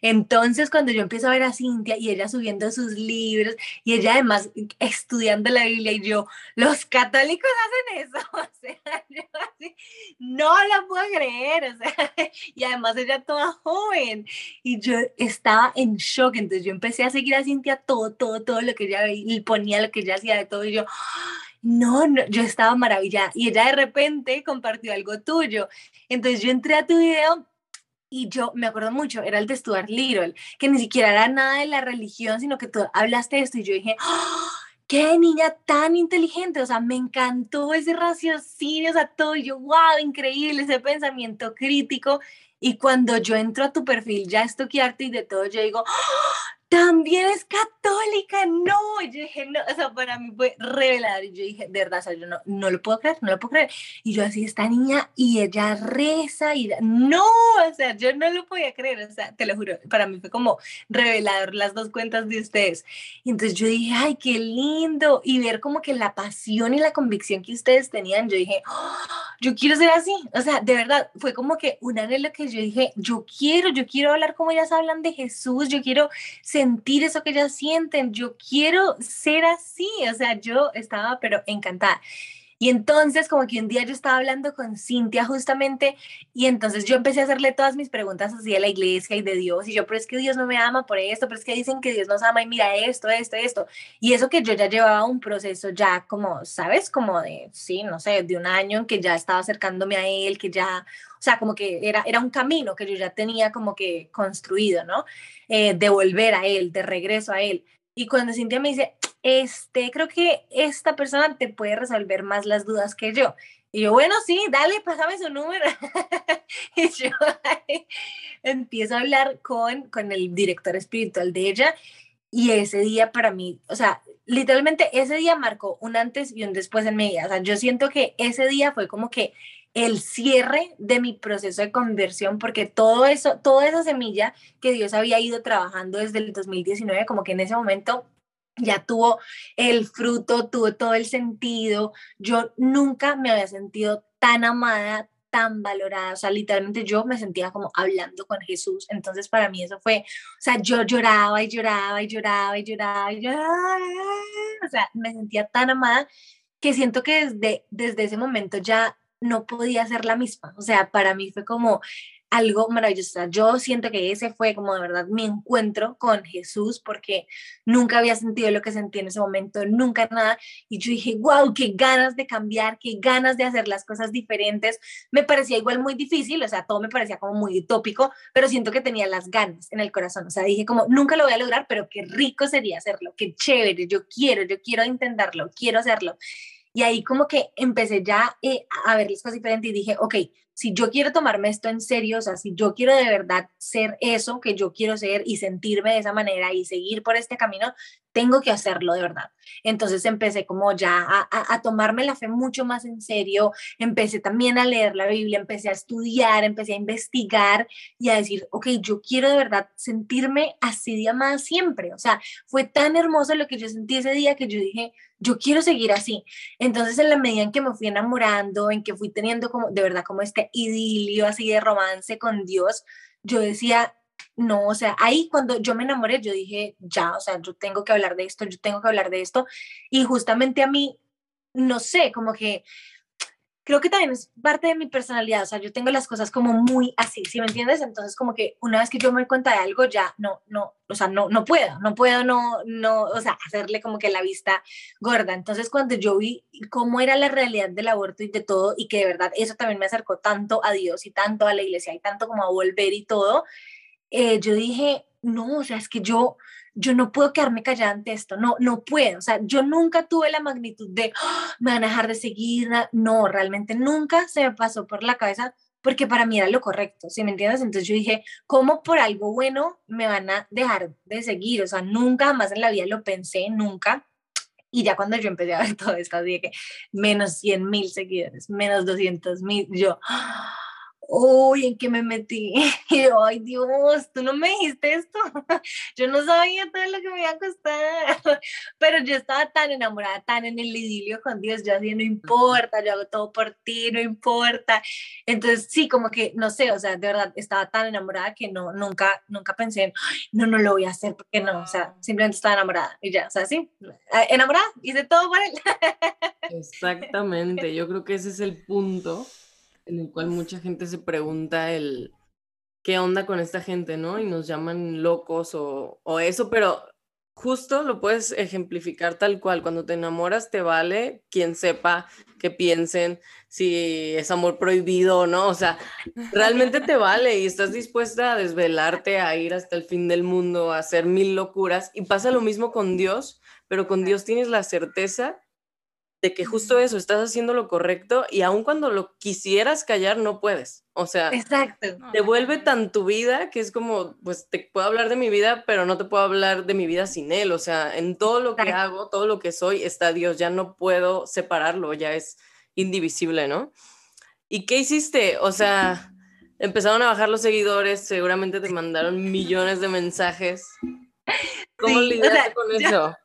Speaker 3: Entonces, cuando yo empiezo a ver a Cintia y ella subiendo sus libros y ella además estudiando la Biblia y yo, los católicos hacen eso. O sea, yo así, no la puedo creer. O sea, y además ella toda joven y yo estaba en shock, entonces yo empecé a seguir a Cintia todo, todo, todo lo que ella y ponía, lo que ella hacía de todo y yo, no, no, yo estaba maravillada y ella de repente compartió algo tuyo, entonces yo entré a tu video y yo me acuerdo mucho, era el de Stuart Little, que ni siquiera era nada de la religión, sino que tú hablaste de esto y yo dije, ¡Oh! qué niña tan inteligente, o sea, me encantó ese raciocinio, o sea, todo, y yo, wow, increíble, ese pensamiento crítico. Y cuando yo entro a tu perfil ya estoquearte y de todo, yo digo, ¡Ah! También es católica, no, yo dije, no, o sea, para mí fue revelador, yo dije, de verdad, o sea, yo no, no lo puedo creer, no lo puedo creer, y yo así, esta niña, y ella reza, y no, o sea, yo no lo podía creer, o sea, te lo juro, para mí fue como revelador las dos cuentas de ustedes, y entonces yo dije, ay, qué lindo, y ver como que la pasión y la convicción que ustedes tenían, yo dije, oh, yo quiero ser así, o sea, de verdad, fue como que un anhelo que yo dije, yo quiero, yo quiero hablar como ellas hablan de Jesús, yo quiero ser sentir eso que ellas sienten. Yo quiero ser así. O sea, yo estaba pero encantada. Y entonces como que un día yo estaba hablando con Cintia justamente y entonces yo empecé a hacerle todas mis preguntas así de la iglesia y de Dios y yo, pero es que Dios no me ama por esto, pero es que dicen que Dios nos ama y mira esto, esto, esto. Y eso que yo ya llevaba un proceso ya como, ¿sabes? Como de, sí, no sé, de un año en que ya estaba acercándome a Él, que ya, o sea, como que era, era un camino que yo ya tenía como que construido, ¿no? Eh, de volver a Él, de regreso a Él. Y cuando Cintia me dice, este, creo que esta persona te puede resolver más las dudas que yo. Y yo, bueno, sí, dale, pásame su número. y yo empiezo a hablar con, con el director espiritual de ella y ese día para mí, o sea, literalmente ese día marcó un antes y un después en mi vida. O sea, yo siento que ese día fue como que el cierre de mi proceso de conversión, porque todo eso, toda esa semilla que Dios había ido trabajando desde el 2019, como que en ese momento ya tuvo el fruto, tuvo todo el sentido. Yo nunca me había sentido tan amada, tan valorada, o sea, literalmente yo me sentía como hablando con Jesús, entonces para mí eso fue, o sea, yo lloraba y lloraba y lloraba y lloraba y lloraba, o sea, me sentía tan amada que siento que desde, desde ese momento ya no podía ser la misma, o sea, para mí fue como, algo maravilloso. Yo siento que ese fue como de verdad mi encuentro con Jesús porque nunca había sentido lo que sentí en ese momento, nunca nada. Y yo dije, wow, qué ganas de cambiar, qué ganas de hacer las cosas diferentes. Me parecía igual muy difícil, o sea, todo me parecía como muy utópico, pero siento que tenía las ganas en el corazón. O sea, dije como, nunca lo voy a lograr, pero qué rico sería hacerlo, qué chévere, yo quiero, yo quiero intentarlo, quiero hacerlo. Y ahí como que empecé ya eh, a ver las cosas diferentes y dije, ok, si yo quiero tomarme esto en serio, o sea, si yo quiero de verdad ser eso que yo quiero ser y sentirme de esa manera y seguir por este camino, tengo que hacerlo de verdad. Entonces empecé como ya a, tomarme la fe mucho más en serio, empecé también a leer la Biblia, empecé a estudiar, empecé a investigar y a decir, ok, yo quiero de verdad sentirme así de amada siempre. O sea, fue tan hermoso lo que yo sentí ese día que yo dije, yo quiero seguir así. Entonces, en la medida en que me fui enamorando, en que fui teniendo como, de verdad, como este idilio así de romance con Dios, yo decía, no, o sea, ahí cuando yo me enamoré, yo dije, ya, o sea, yo tengo que hablar de esto, yo tengo que hablar de esto. Y justamente a mí, no sé, como que creo que también es parte de mi personalidad, o sea, yo tengo las cosas como muy así, ¿sí me entiendes? Entonces como que una vez que yo me doy cuenta de algo, ya no, no, o sea, no, no puedo, no puedo, no, no, o sea, hacerle como que la vista gorda. Entonces cuando yo vi cómo era la realidad del aborto y de todo, y que de verdad eso también me acercó tanto a Dios y tanto a la iglesia y tanto como a volver y todo, eh, yo dije, no, o sea, es que yo, yo no puedo quedarme callada ante esto, no, no puedo, o sea, yo nunca tuve la magnitud de, ¡Ah! me van a dejar de seguir, no, realmente nunca se me pasó por la cabeza porque para mí era lo correcto, ¿sí me entiendes? Entonces yo dije, ¿cómo por algo bueno me van a dejar de seguir? O sea, nunca más en la vida lo pensé, nunca. Y ya cuando yo empecé a ver todo esto, dije, menos 100 mil seguidores, menos 200 mil, yo, ¡Ah! Uy, ¿en qué me metí? Y ay Dios, tú no me dijiste esto. Yo no sabía todo lo que me iba a costar. Pero yo estaba tan enamorada, tan en el idilio con Dios. Yo así, no importa, yo hago todo por ti, no importa. Entonces, sí, como que, no sé, o sea, de verdad, estaba tan enamorada que no, nunca, nunca pensé en, no, no lo voy a hacer, porque no, o sea, simplemente estaba enamorada y ya, o sea, sí, enamorada, hice todo por él.
Speaker 1: Exactamente, yo creo que ese es el punto en el cual mucha gente se pregunta el qué onda con esta gente, ¿no? Y nos llaman locos o, o eso, pero justo lo puedes ejemplificar tal cual. Cuando te enamoras, te vale quien sepa que piensen si es amor prohibido o no. O sea, realmente te vale y estás dispuesta a desvelarte, a ir hasta el fin del mundo, a hacer mil locuras. Y pasa lo mismo con Dios, pero con Dios tienes la certeza de que justo eso, estás haciendo lo correcto y aun cuando lo quisieras callar, no puedes. O sea,
Speaker 3: Exacto.
Speaker 1: te vuelve tan tu vida que es como, pues te puedo hablar de mi vida, pero no te puedo hablar de mi vida sin él. O sea, en todo lo que hago, todo lo que soy, está Dios, ya no puedo separarlo, ya es indivisible, ¿no? ¿Y qué hiciste? O sea, empezaron a bajar los seguidores, seguramente te mandaron millones de mensajes. ¿Cómo lidiaste con eso?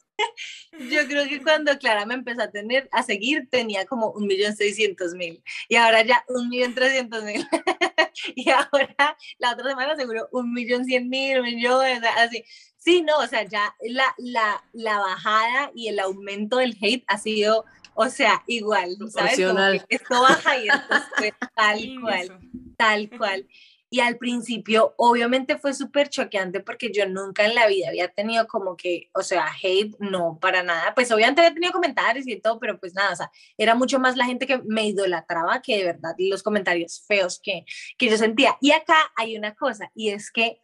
Speaker 3: Yo creo que cuando Clara me empezó a tener, a seguir, tenía como un millón seiscientos mil y ahora ya un millón trescientos mil y ahora la otra semana seguro un millón cien mil, un millón, así. Sí, no, o sea, ya la, la, la bajada y el aumento del hate ha sido, o sea, igual, ¿sabes? Como que esto baja y esto es tal cual, tal cual. Y al principio, obviamente fue súper choqueante porque yo nunca en la vida había tenido como que, o sea, hate, no, para nada. Pues obviamente había tenido comentarios y todo, pero pues nada, o sea, era mucho más la gente que me idolatraba que de verdad los comentarios feos que, que yo sentía. Y acá hay una cosa, y es que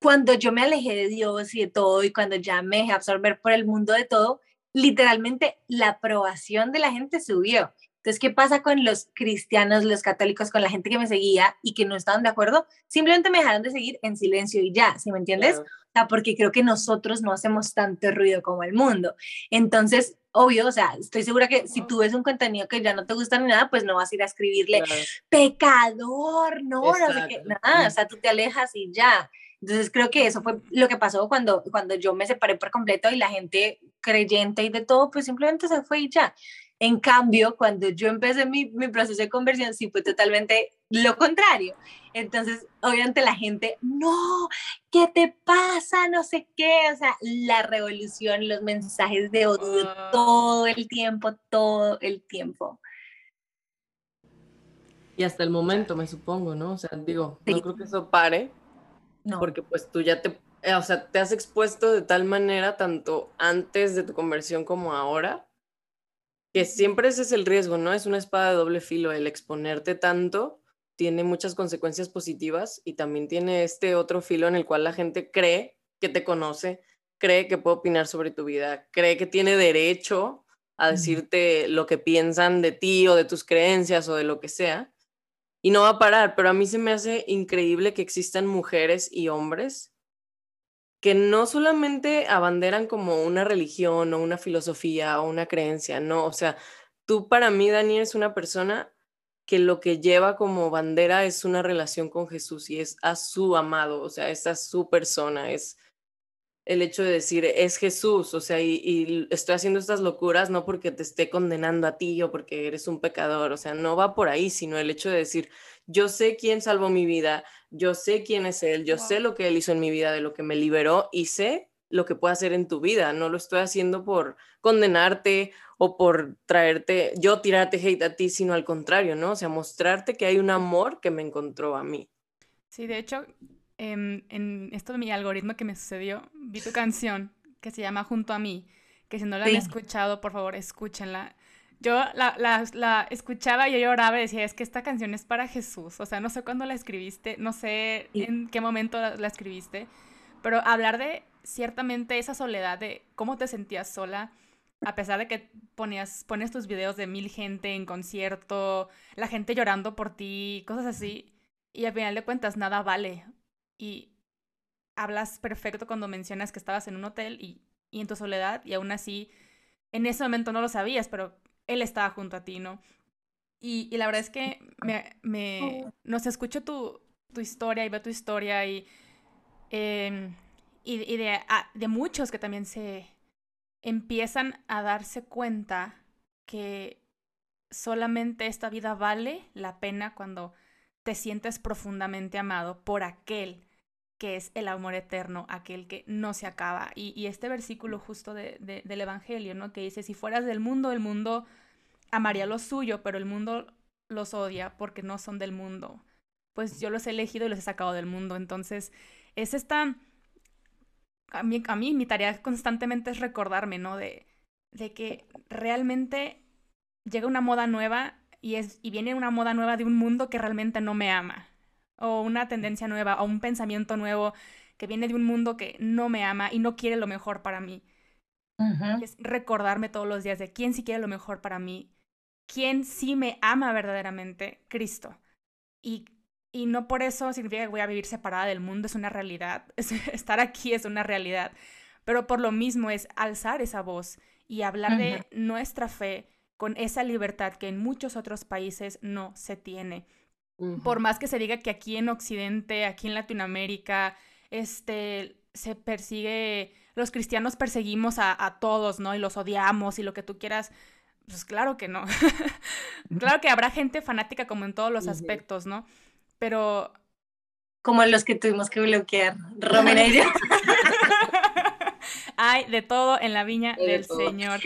Speaker 3: cuando yo me alejé de Dios y de todo, y cuando ya me dejé absorber por el mundo de todo, literalmente la aprobación de la gente subió. Entonces, ¿qué pasa con los cristianos, los católicos, con la gente que me seguía y que no estaban de acuerdo? Simplemente me dejaron de seguir en silencio y ya, ¿sí me entiendes? O sea, porque creo que nosotros no hacemos tanto ruido como el mundo. Entonces, obvio, o sea, estoy segura que si tú ves un contenido que ya no te gusta ni nada, pues no vas a ir a escribirle pecador, no, no sé qué, nada, o sea, tú te alejas y ya. Entonces creo que eso fue lo que pasó cuando, cuando yo me separé por completo y la gente creyente y de todo, pues simplemente se fue y ya. En cambio, cuando yo empecé mi, mi, proceso de conversión, sí fue totalmente lo contrario. Entonces, obviamente la gente, no, ¿qué te pasa? No sé qué. O sea, la revolución, los mensajes de odio ah. todo el tiempo, todo el tiempo.
Speaker 1: Y hasta el momento, me supongo, ¿no? O sea, digo, no creo que eso pare. No. Porque pues tú ya te, o sea, te has expuesto de tal manera, tanto antes de tu conversión como ahora, que siempre ese es el riesgo, ¿no? Es una espada de doble filo. El exponerte tanto tiene muchas consecuencias positivas y también tiene este otro filo en el cual la gente cree que te conoce, cree que puede opinar sobre tu vida, cree que tiene derecho a decirte lo que piensan de ti o de tus creencias o de lo que sea. y no va a parar, pero a mí se me hace increíble que existan mujeres y hombres que no solamente abanderan como una religión o una filosofía o una creencia, no, o sea, tú para mí, Dani, es una persona que lo que lleva como bandera es una relación con Jesús y es a su amado, o sea, es a su persona, es el hecho de decir, es Jesús, o sea, y, estoy haciendo estas locuras no porque te esté condenando a ti o porque eres un pecador, o sea, no va por ahí, sino el hecho de decir, yo sé quién salvó mi vida, yo sé quién es Él, yo sé lo que Él hizo en mi vida, de lo que me liberó y sé lo que puede hacer en tu vida, no lo estoy haciendo por condenarte o por traerte, yo tirarte hate a ti, sino al contrario, ¿no? O sea, mostrarte que hay un amor que me encontró a mí.
Speaker 2: Sí, de hecho, en, en, esto de mi algoritmo que me sucedió, vi tu canción que se llama Junto a mí, que si no la han escuchado, por favor, escúchenla. Yo la, la, la, escuchaba y yo lloraba y decía, es que esta canción es para Jesús. O sea, no sé cuándo la escribiste, no sé en qué momento la, la, escribiste, pero hablar de ciertamente esa soledad, de cómo te sentías sola, a pesar de que ponías, pones tus videos de mil gente en concierto, la gente llorando por ti, cosas así, y al final de cuentas nada vale y hablas perfecto cuando mencionas que estabas en un hotel y, y, en tu soledad y aún así en ese momento no lo sabías, pero él estaba junto a ti, ¿no? Y, y la verdad es que me, me oh. nos escucho tu, tu historia y veo tu historia y, eh, y, y de, ah, de muchos que también se empiezan a darse cuenta que solamente esta vida vale la pena cuando te sientes profundamente amado por aquel que es el amor eterno, aquel que no se acaba. Y, este versículo justo de, del Evangelio, ¿no? Que dice, si fueras del mundo, el mundo amaría lo suyo, pero el mundo los odia porque no son del mundo. Pues yo los he elegido y los he sacado del mundo. Entonces, es esta... A mí, a mí mi tarea constantemente es recordarme, ¿no? De, de que realmente llega una moda nueva y, es, y viene una moda nueva de un mundo que realmente no me ama o una tendencia nueva o un pensamiento nuevo que viene de un mundo que no me ama y no quiere lo mejor para mí. Es recordarme todos los días de quién sí quiere lo mejor para mí, quién sí me ama verdaderamente, Cristo. Y, y no por eso significa que voy a vivir separada del mundo, es una realidad. estar aquí es una realidad. Pero por lo mismo es alzar esa voz y hablar de nuestra fe con esa libertad que en muchos otros países no se tiene. Por más que se diga que aquí en Occidente, aquí en Latinoamérica, este, se persigue, los cristianos perseguimos a, a todos, ¿no? Y los odiamos y lo que tú quieras. Pues claro que no. claro que habrá gente fanática como en todos los aspectos, ¿no? Pero...
Speaker 3: Como los que tuvimos que bloquear, Romina
Speaker 2: Hay de todo en la viña del Señor.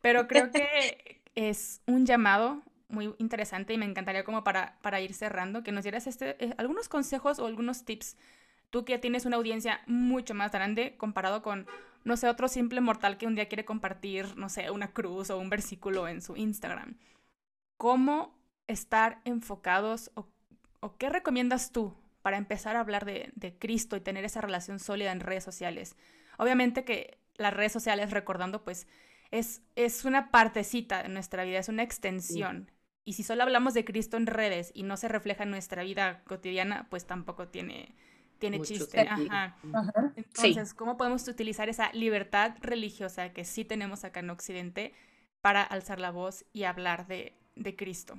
Speaker 2: Pero creo que es un llamado muy interesante y me encantaría como para, para ir cerrando, que nos dieras este, eh, algunos consejos o algunos tips. Tú que tienes una audiencia mucho más grande comparado con, no sé, otro simple mortal que un día quiere compartir, no sé, una cruz o un versículo en su Instagram. ¿Cómo estar enfocados o, o qué recomiendas tú para empezar a hablar de, de Cristo y tener esa relación sólida en redes sociales? Obviamente que las redes sociales, recordando, pues es, es una partecita de nuestra vida, es una extensión. Y si solo hablamos de Cristo en redes y no se refleja en nuestra vida cotidiana, pues tampoco tiene, tiene chiste. Ajá. Entonces, ¿cómo podemos utilizar esa libertad religiosa que sí tenemos acá en Occidente para alzar la voz y hablar de, de Cristo?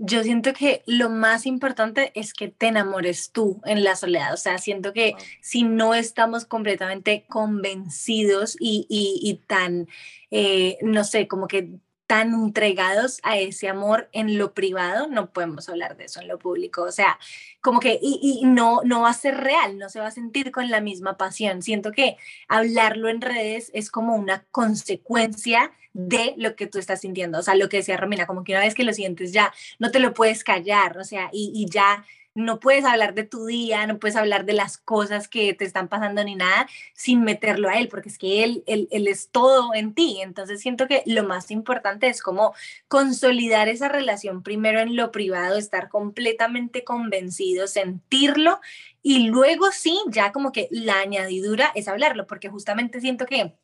Speaker 3: Yo siento que lo más importante es que te enamores tú en la soledad. O sea, siento que si no estamos completamente convencidos y, y, y tan, eh, no sé, como que tan entregados a ese amor en lo privado, no podemos hablar de eso en lo público. O sea, como que, y, no, no va a ser real, no se va a sentir con la misma pasión. Siento que hablarlo en redes es como una consecuencia de lo que tú estás sintiendo. O sea, lo que decía Romina, como que una vez que lo sientes ya, no te lo puedes callar, o sea, y, y ya no puedes hablar de tu día, no puedes hablar de las cosas que te están pasando ni nada sin meterlo a él, porque es que él, él, él es todo en ti. Entonces siento que lo más importante es como consolidar esa relación primero en lo privado, estar completamente convencido, sentirlo y luego sí, ya como que la añadidura es hablarlo, porque justamente siento que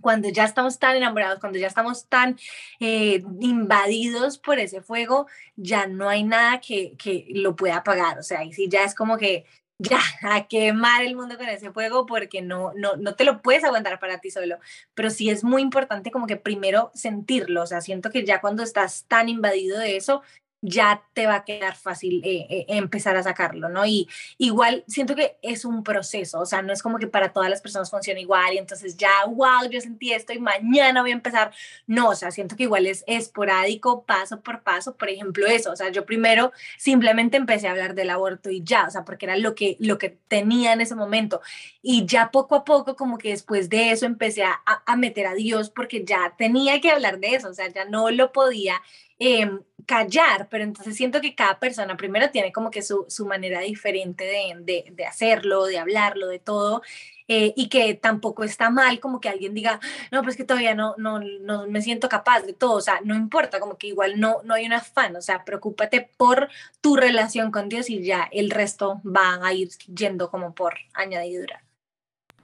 Speaker 3: cuando ya estamos tan enamorados, cuando ya estamos tan eh, invadidos por ese fuego, ya no hay nada que, que lo pueda apagar. O sea, y sí ya es como que ya, a quemar el mundo con ese fuego porque no, no, no te lo puedes aguantar para ti solo. Pero sí es muy importante como que primero sentirlo. O sea, siento que ya cuando estás tan invadido de eso, ya te va a quedar fácil eh, eh, empezar a sacarlo, ¿no? Y igual siento que es un proceso, o sea, no es como que para todas las personas funciona igual y entonces ya, wow, yo sentí esto y mañana voy a empezar. No, o sea, siento que igual es esporádico, paso por paso, por ejemplo, eso, o sea, yo primero simplemente empecé a hablar del aborto y ya, o sea, porque era lo que, lo que tenía en ese momento. Y ya poco a poco, como que después de eso empecé a, a meter a Dios porque ya tenía que hablar de eso, o sea, ya no lo podía Em, callar, pero entonces siento que cada persona primero tiene como que su, su manera diferente de, de, de, hacerlo, de hablarlo, de todo, eh, y que tampoco está mal como que alguien diga, no, pues que todavía no, no, no me siento capaz de todo, o sea, no importa, como que igual no, no hay un afán, o sea, preocúpate por tu relación con Dios y ya el resto va a ir yendo como por añadidura.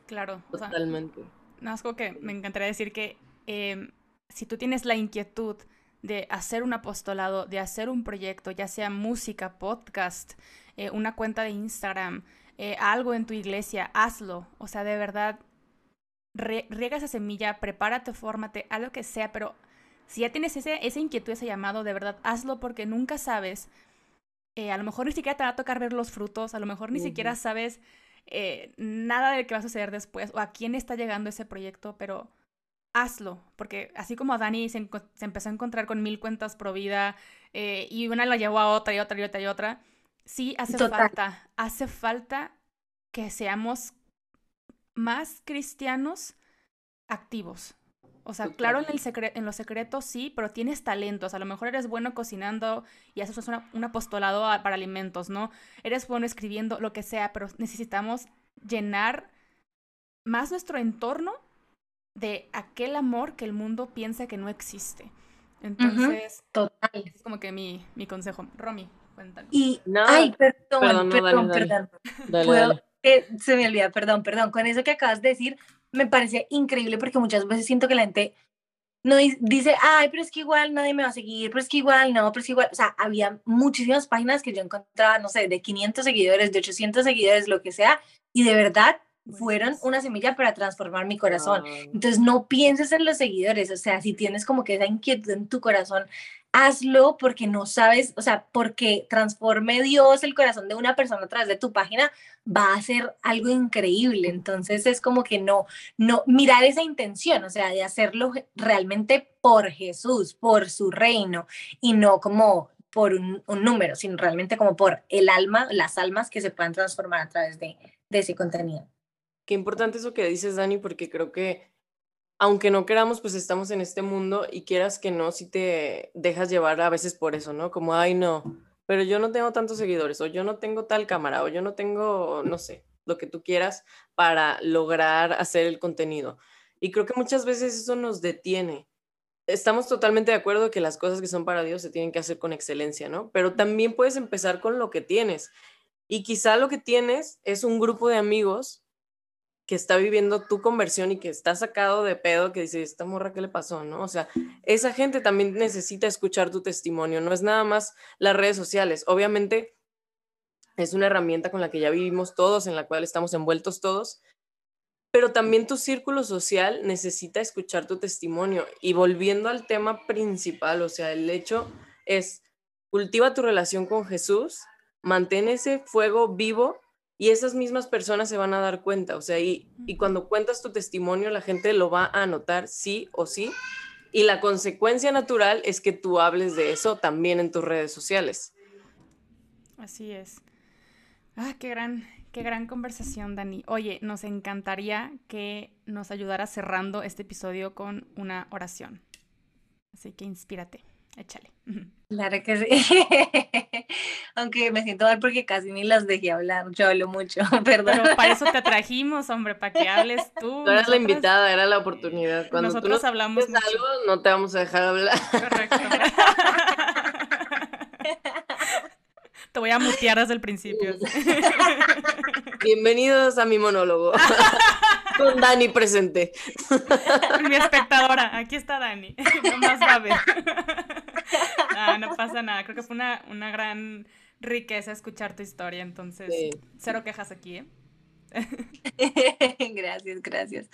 Speaker 2: Claro,
Speaker 1: totalmente.
Speaker 2: más como que me encantaría decir que em, si tú tienes la inquietud, de hacer un apostolado, de hacer un proyecto, ya sea música, podcast, eh, una cuenta de Instagram, eh, algo en tu iglesia, hazlo. O sea, de verdad, riega esa semilla, prepárate, fórmate, haz lo que sea, pero si ya tienes ese, esa inquietud, ese llamado, de verdad, hazlo porque nunca sabes. Eh, a lo mejor ni siquiera te va a tocar ver los frutos, a lo mejor ni siquiera sabes nada de qué va a suceder después o a quién está llegando ese proyecto, pero hazlo, porque así como Dani se, empezó a encontrar con mil cuentas pro vida eh, y una la llevó a otra y otra y otra y otra, sí hace falta, hace falta que seamos más cristianos activos. O sea, claro, en, el en los secretos sí, pero tienes talentos. A lo mejor eres bueno cocinando y haces un apostolado para alimentos, ¿no? Eres bueno escribiendo, lo que sea, pero necesitamos llenar más nuestro entorno de aquel amor que el mundo piensa que no existe. Entonces,
Speaker 3: total.
Speaker 2: Es como que mi, mi consejo. Romy, cuéntanos.
Speaker 3: Y, ay, perdón, perdón, perdón. se me olvida, perdón, perdón. Con eso que acabas de decir, me parece increíble porque muchas veces siento que la gente no dice, ay, pero es que igual nadie me va a seguir, pero es que igual no, pero es que igual, o sea, había muchísimas páginas que yo encontraba, no sé, de 500 seguidores, de 800 seguidores, lo que sea, y de verdad fueron una semilla para transformar mi corazón. Entonces, no pienses en los seguidores, o sea, si tienes como que esa inquietud en tu corazón, hazlo porque no sabes, o sea, porque transforme Dios el corazón de una persona a través de tu página, va a ser algo increíble. Entonces, es como que no, no, mirar esa intención, o sea, de hacerlo realmente por Jesús, por su reino, y no como por un, número, sino realmente como por el alma, las almas que se puedan transformar a través de, de ese contenido.
Speaker 1: Qué importante eso que dices, Dani, porque creo que aunque no queramos, pues estamos en este mundo y quieras que no, si te dejas llevar a veces por eso, ¿no? Como, ay, no, pero yo no tengo tantos seguidores, o yo no tengo tal cámara, o yo no tengo, no sé, lo que tú quieras para lograr hacer el contenido. Y creo que muchas veces eso nos detiene. Estamos totalmente de acuerdo que las cosas que son para Dios se tienen que hacer con excelencia, ¿no? Pero también puedes empezar con lo que tienes. Y quizá lo que tienes es un grupo de amigos que está viviendo tu conversión y que está sacado de pedo, que dice, esta morra, ¿qué le pasó? ¿No? O sea, esa gente también necesita escuchar tu testimonio, no es nada más las redes sociales. Obviamente es una herramienta con la que ya vivimos todos, en la cual estamos envueltos todos, pero también tu círculo social necesita escuchar tu testimonio. Y volviendo al tema principal, o sea, el hecho es, cultiva tu relación con Jesús, mantén ese fuego vivo y esas mismas personas se van a dar cuenta, o sea, y, y cuando cuentas tu testimonio, la gente lo va a anotar sí o sí, y la consecuencia natural es que tú hables de eso también en tus redes sociales.
Speaker 2: Así es. Ah, qué gran, qué gran conversación, Dani. Oye, nos encantaría que nos ayudara cerrando este episodio con una oración. Así que inspírate. Échale.
Speaker 3: Claro que sí. Aunque me siento mal porque casi ni las dejé hablar. Yo hablo mucho, perdón.
Speaker 2: Pero para eso te trajimos, hombre, para que hables tú.
Speaker 1: Tú eras la invitada, era la oportunidad. Cuando
Speaker 2: nosotros tú hablamos
Speaker 1: mucho. algo, no te vamos a dejar hablar. Correcto.
Speaker 2: Te voy a mutear desde el principio.
Speaker 1: Bienvenidos a mi monólogo. Con Dani presente.
Speaker 2: Mi espectadora, aquí está Dani. No más va a ver. No, no pasa nada. Creo que fue una, una gran riqueza escuchar tu historia, entonces cero quejas aquí, ¿eh?
Speaker 3: gracias, gracias.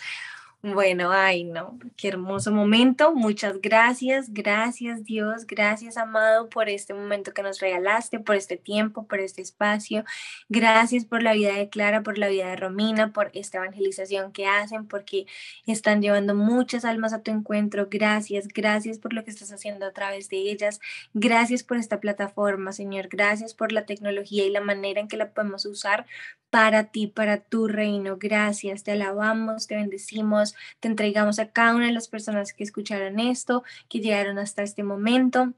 Speaker 3: Bueno, ay, no, qué hermoso momento. Muchas gracias, gracias Dios, gracias amado por este momento que nos regalaste, por este tiempo, por este espacio. Gracias por la vida de Clara, por la vida de Romina, por esta evangelización que hacen, porque están llevando muchas almas a tu encuentro. Gracias, gracias por lo que estás haciendo a través de ellas. Gracias por esta plataforma, Señor. Gracias por la tecnología y la manera en que la podemos usar para ti, para tu reino. Gracias, te alabamos, te bendecimos, te entregamos a cada una de las personas que escucharon esto, que llegaron hasta este momento.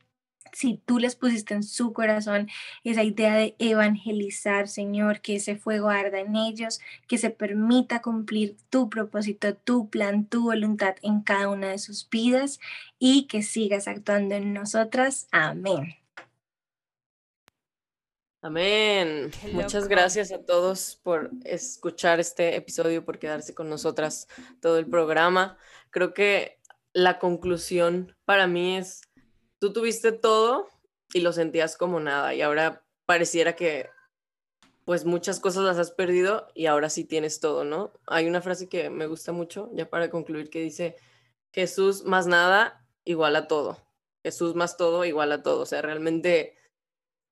Speaker 3: Si tú les pusiste en su corazón esa idea de evangelizar, Señor, que ese fuego arda en ellos, que se permita cumplir tu propósito, tu plan, tu voluntad en cada una de sus vidas y que sigas actuando en nosotras. Amén.
Speaker 1: Amén. Muchas gracias a todos por escuchar este episodio, por quedarse con nosotras todo el programa. Creo que la conclusión para mí es, tú tuviste todo y lo sentías como nada y ahora pareciera que pues muchas cosas las has perdido y ahora sí tienes todo, ¿no? Hay una frase que me gusta mucho, ya para concluir, que dice, Jesús más nada igual a todo. Jesús más todo igual a todo. O sea, realmente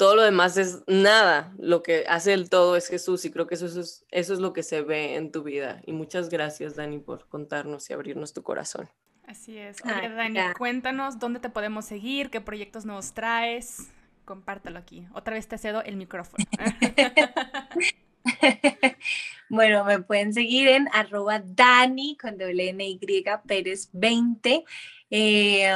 Speaker 1: todo lo demás es nada. Lo que hace el todo es Jesús y creo que eso es, eso es lo que se ve en tu vida. Y muchas gracias, Dani, por contarnos y abrirnos tu corazón.
Speaker 2: Así es. Oye, Dani, cuéntanos dónde te podemos seguir, qué proyectos nos traes. Compártelo aquí. Otra vez te cedo el micrófono.
Speaker 3: bueno, me pueden seguir en arroba Dani con doble N Y Pérez 20 eh,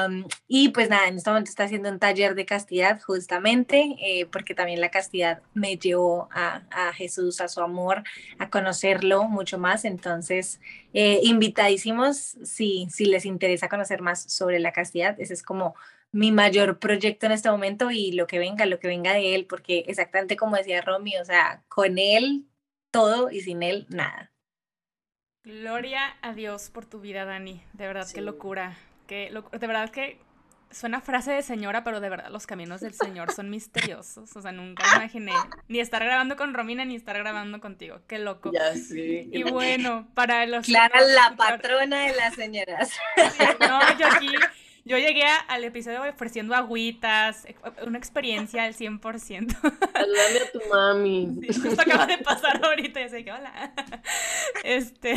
Speaker 3: y pues nada, en este momento está haciendo un taller de castidad justamente, eh, porque también la castidad me llevó a, a, Jesús, a su amor, a conocerlo mucho más. Entonces, eh, invitadísimos, si, si les interesa conocer más sobre la castidad, ese es como mi mayor proyecto en este momento y lo que venga, lo que venga de él, porque exactamente como decía Romy, o sea, con él todo y sin él nada.
Speaker 2: Gloria a Dios por tu vida, Dani. De verdad, qué locura que de verdad que suena frase de señora, pero de verdad los caminos del Señor son misteriosos. O sea, nunca imaginé ni estar grabando con Romina ni estar grabando contigo. Qué loco.
Speaker 1: Ya sí.
Speaker 2: Y bueno, para los.
Speaker 3: Clara, la patrona de las señoras.
Speaker 2: no, yo aquí yo llegué al episodio ofreciendo agüitas, una experiencia al 100%.
Speaker 1: Saludame a tu mami.
Speaker 2: esto acaba de pasar ahorita, ya sé que hola. Este,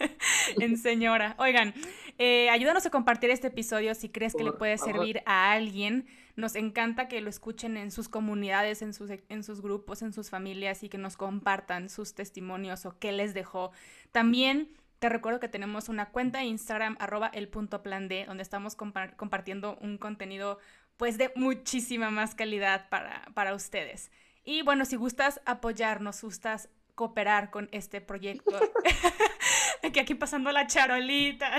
Speaker 2: en señora. Oigan, eh, ayúdanos a compartir este episodio si crees que le puede servir a alguien. Nos encanta que lo escuchen en sus comunidades, en sus, en sus grupos, en sus familias y que nos compartan sus testimonios o qué les dejó. También te recuerdo que tenemos una cuenta de Instagram, arroba el punto plan D, donde estamos compartiendo un contenido pues de muchísima más calidad para, para ustedes. Y bueno, si gustas apoyarnos, gustas cooperar con este proyecto. que aquí pasando la charolita.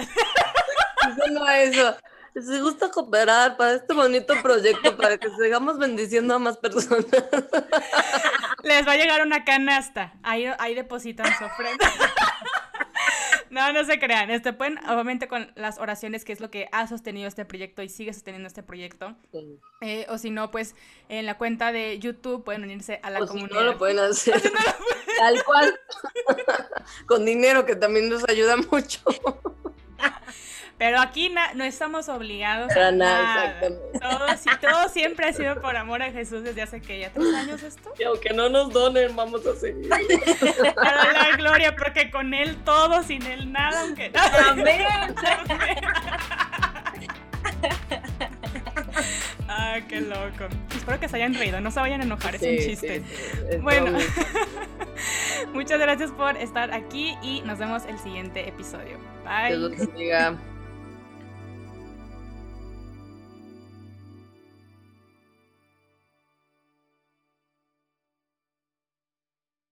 Speaker 1: no eso. Si gusta cooperar para este bonito proyecto, para que sigamos bendiciendo a más personas.
Speaker 2: Les va a llegar una canasta. Ahí, ahí depositan su ofrenda. No, no se crean. Este, pueden, obviamente, con las oraciones, que es lo que ha sostenido este proyecto y sigue sosteniendo este proyecto. Eh, o si no, pues en la cuenta de YouTube pueden unirse a la comunidad.
Speaker 1: Si no lo pueden hacer. Tal cual. con dinero, que también nos ayuda mucho.
Speaker 2: Pero aquí no estamos obligados
Speaker 1: a nada. Exactamente.
Speaker 2: Todo, todo, siempre ha sido por amor a Jesús desde hace que ya tres años esto.
Speaker 1: Y aunque no nos donen, vamos a seguir.
Speaker 2: Para la gloria, porque con Él todo, sin Él nada, aunque.
Speaker 3: Amén.
Speaker 2: Ah, qué loco. Espero que se hayan reído, no se vayan a enojar, es un chiste. bueno, muchas gracias por estar aquí y nos vemos el siguiente episodio. Bye.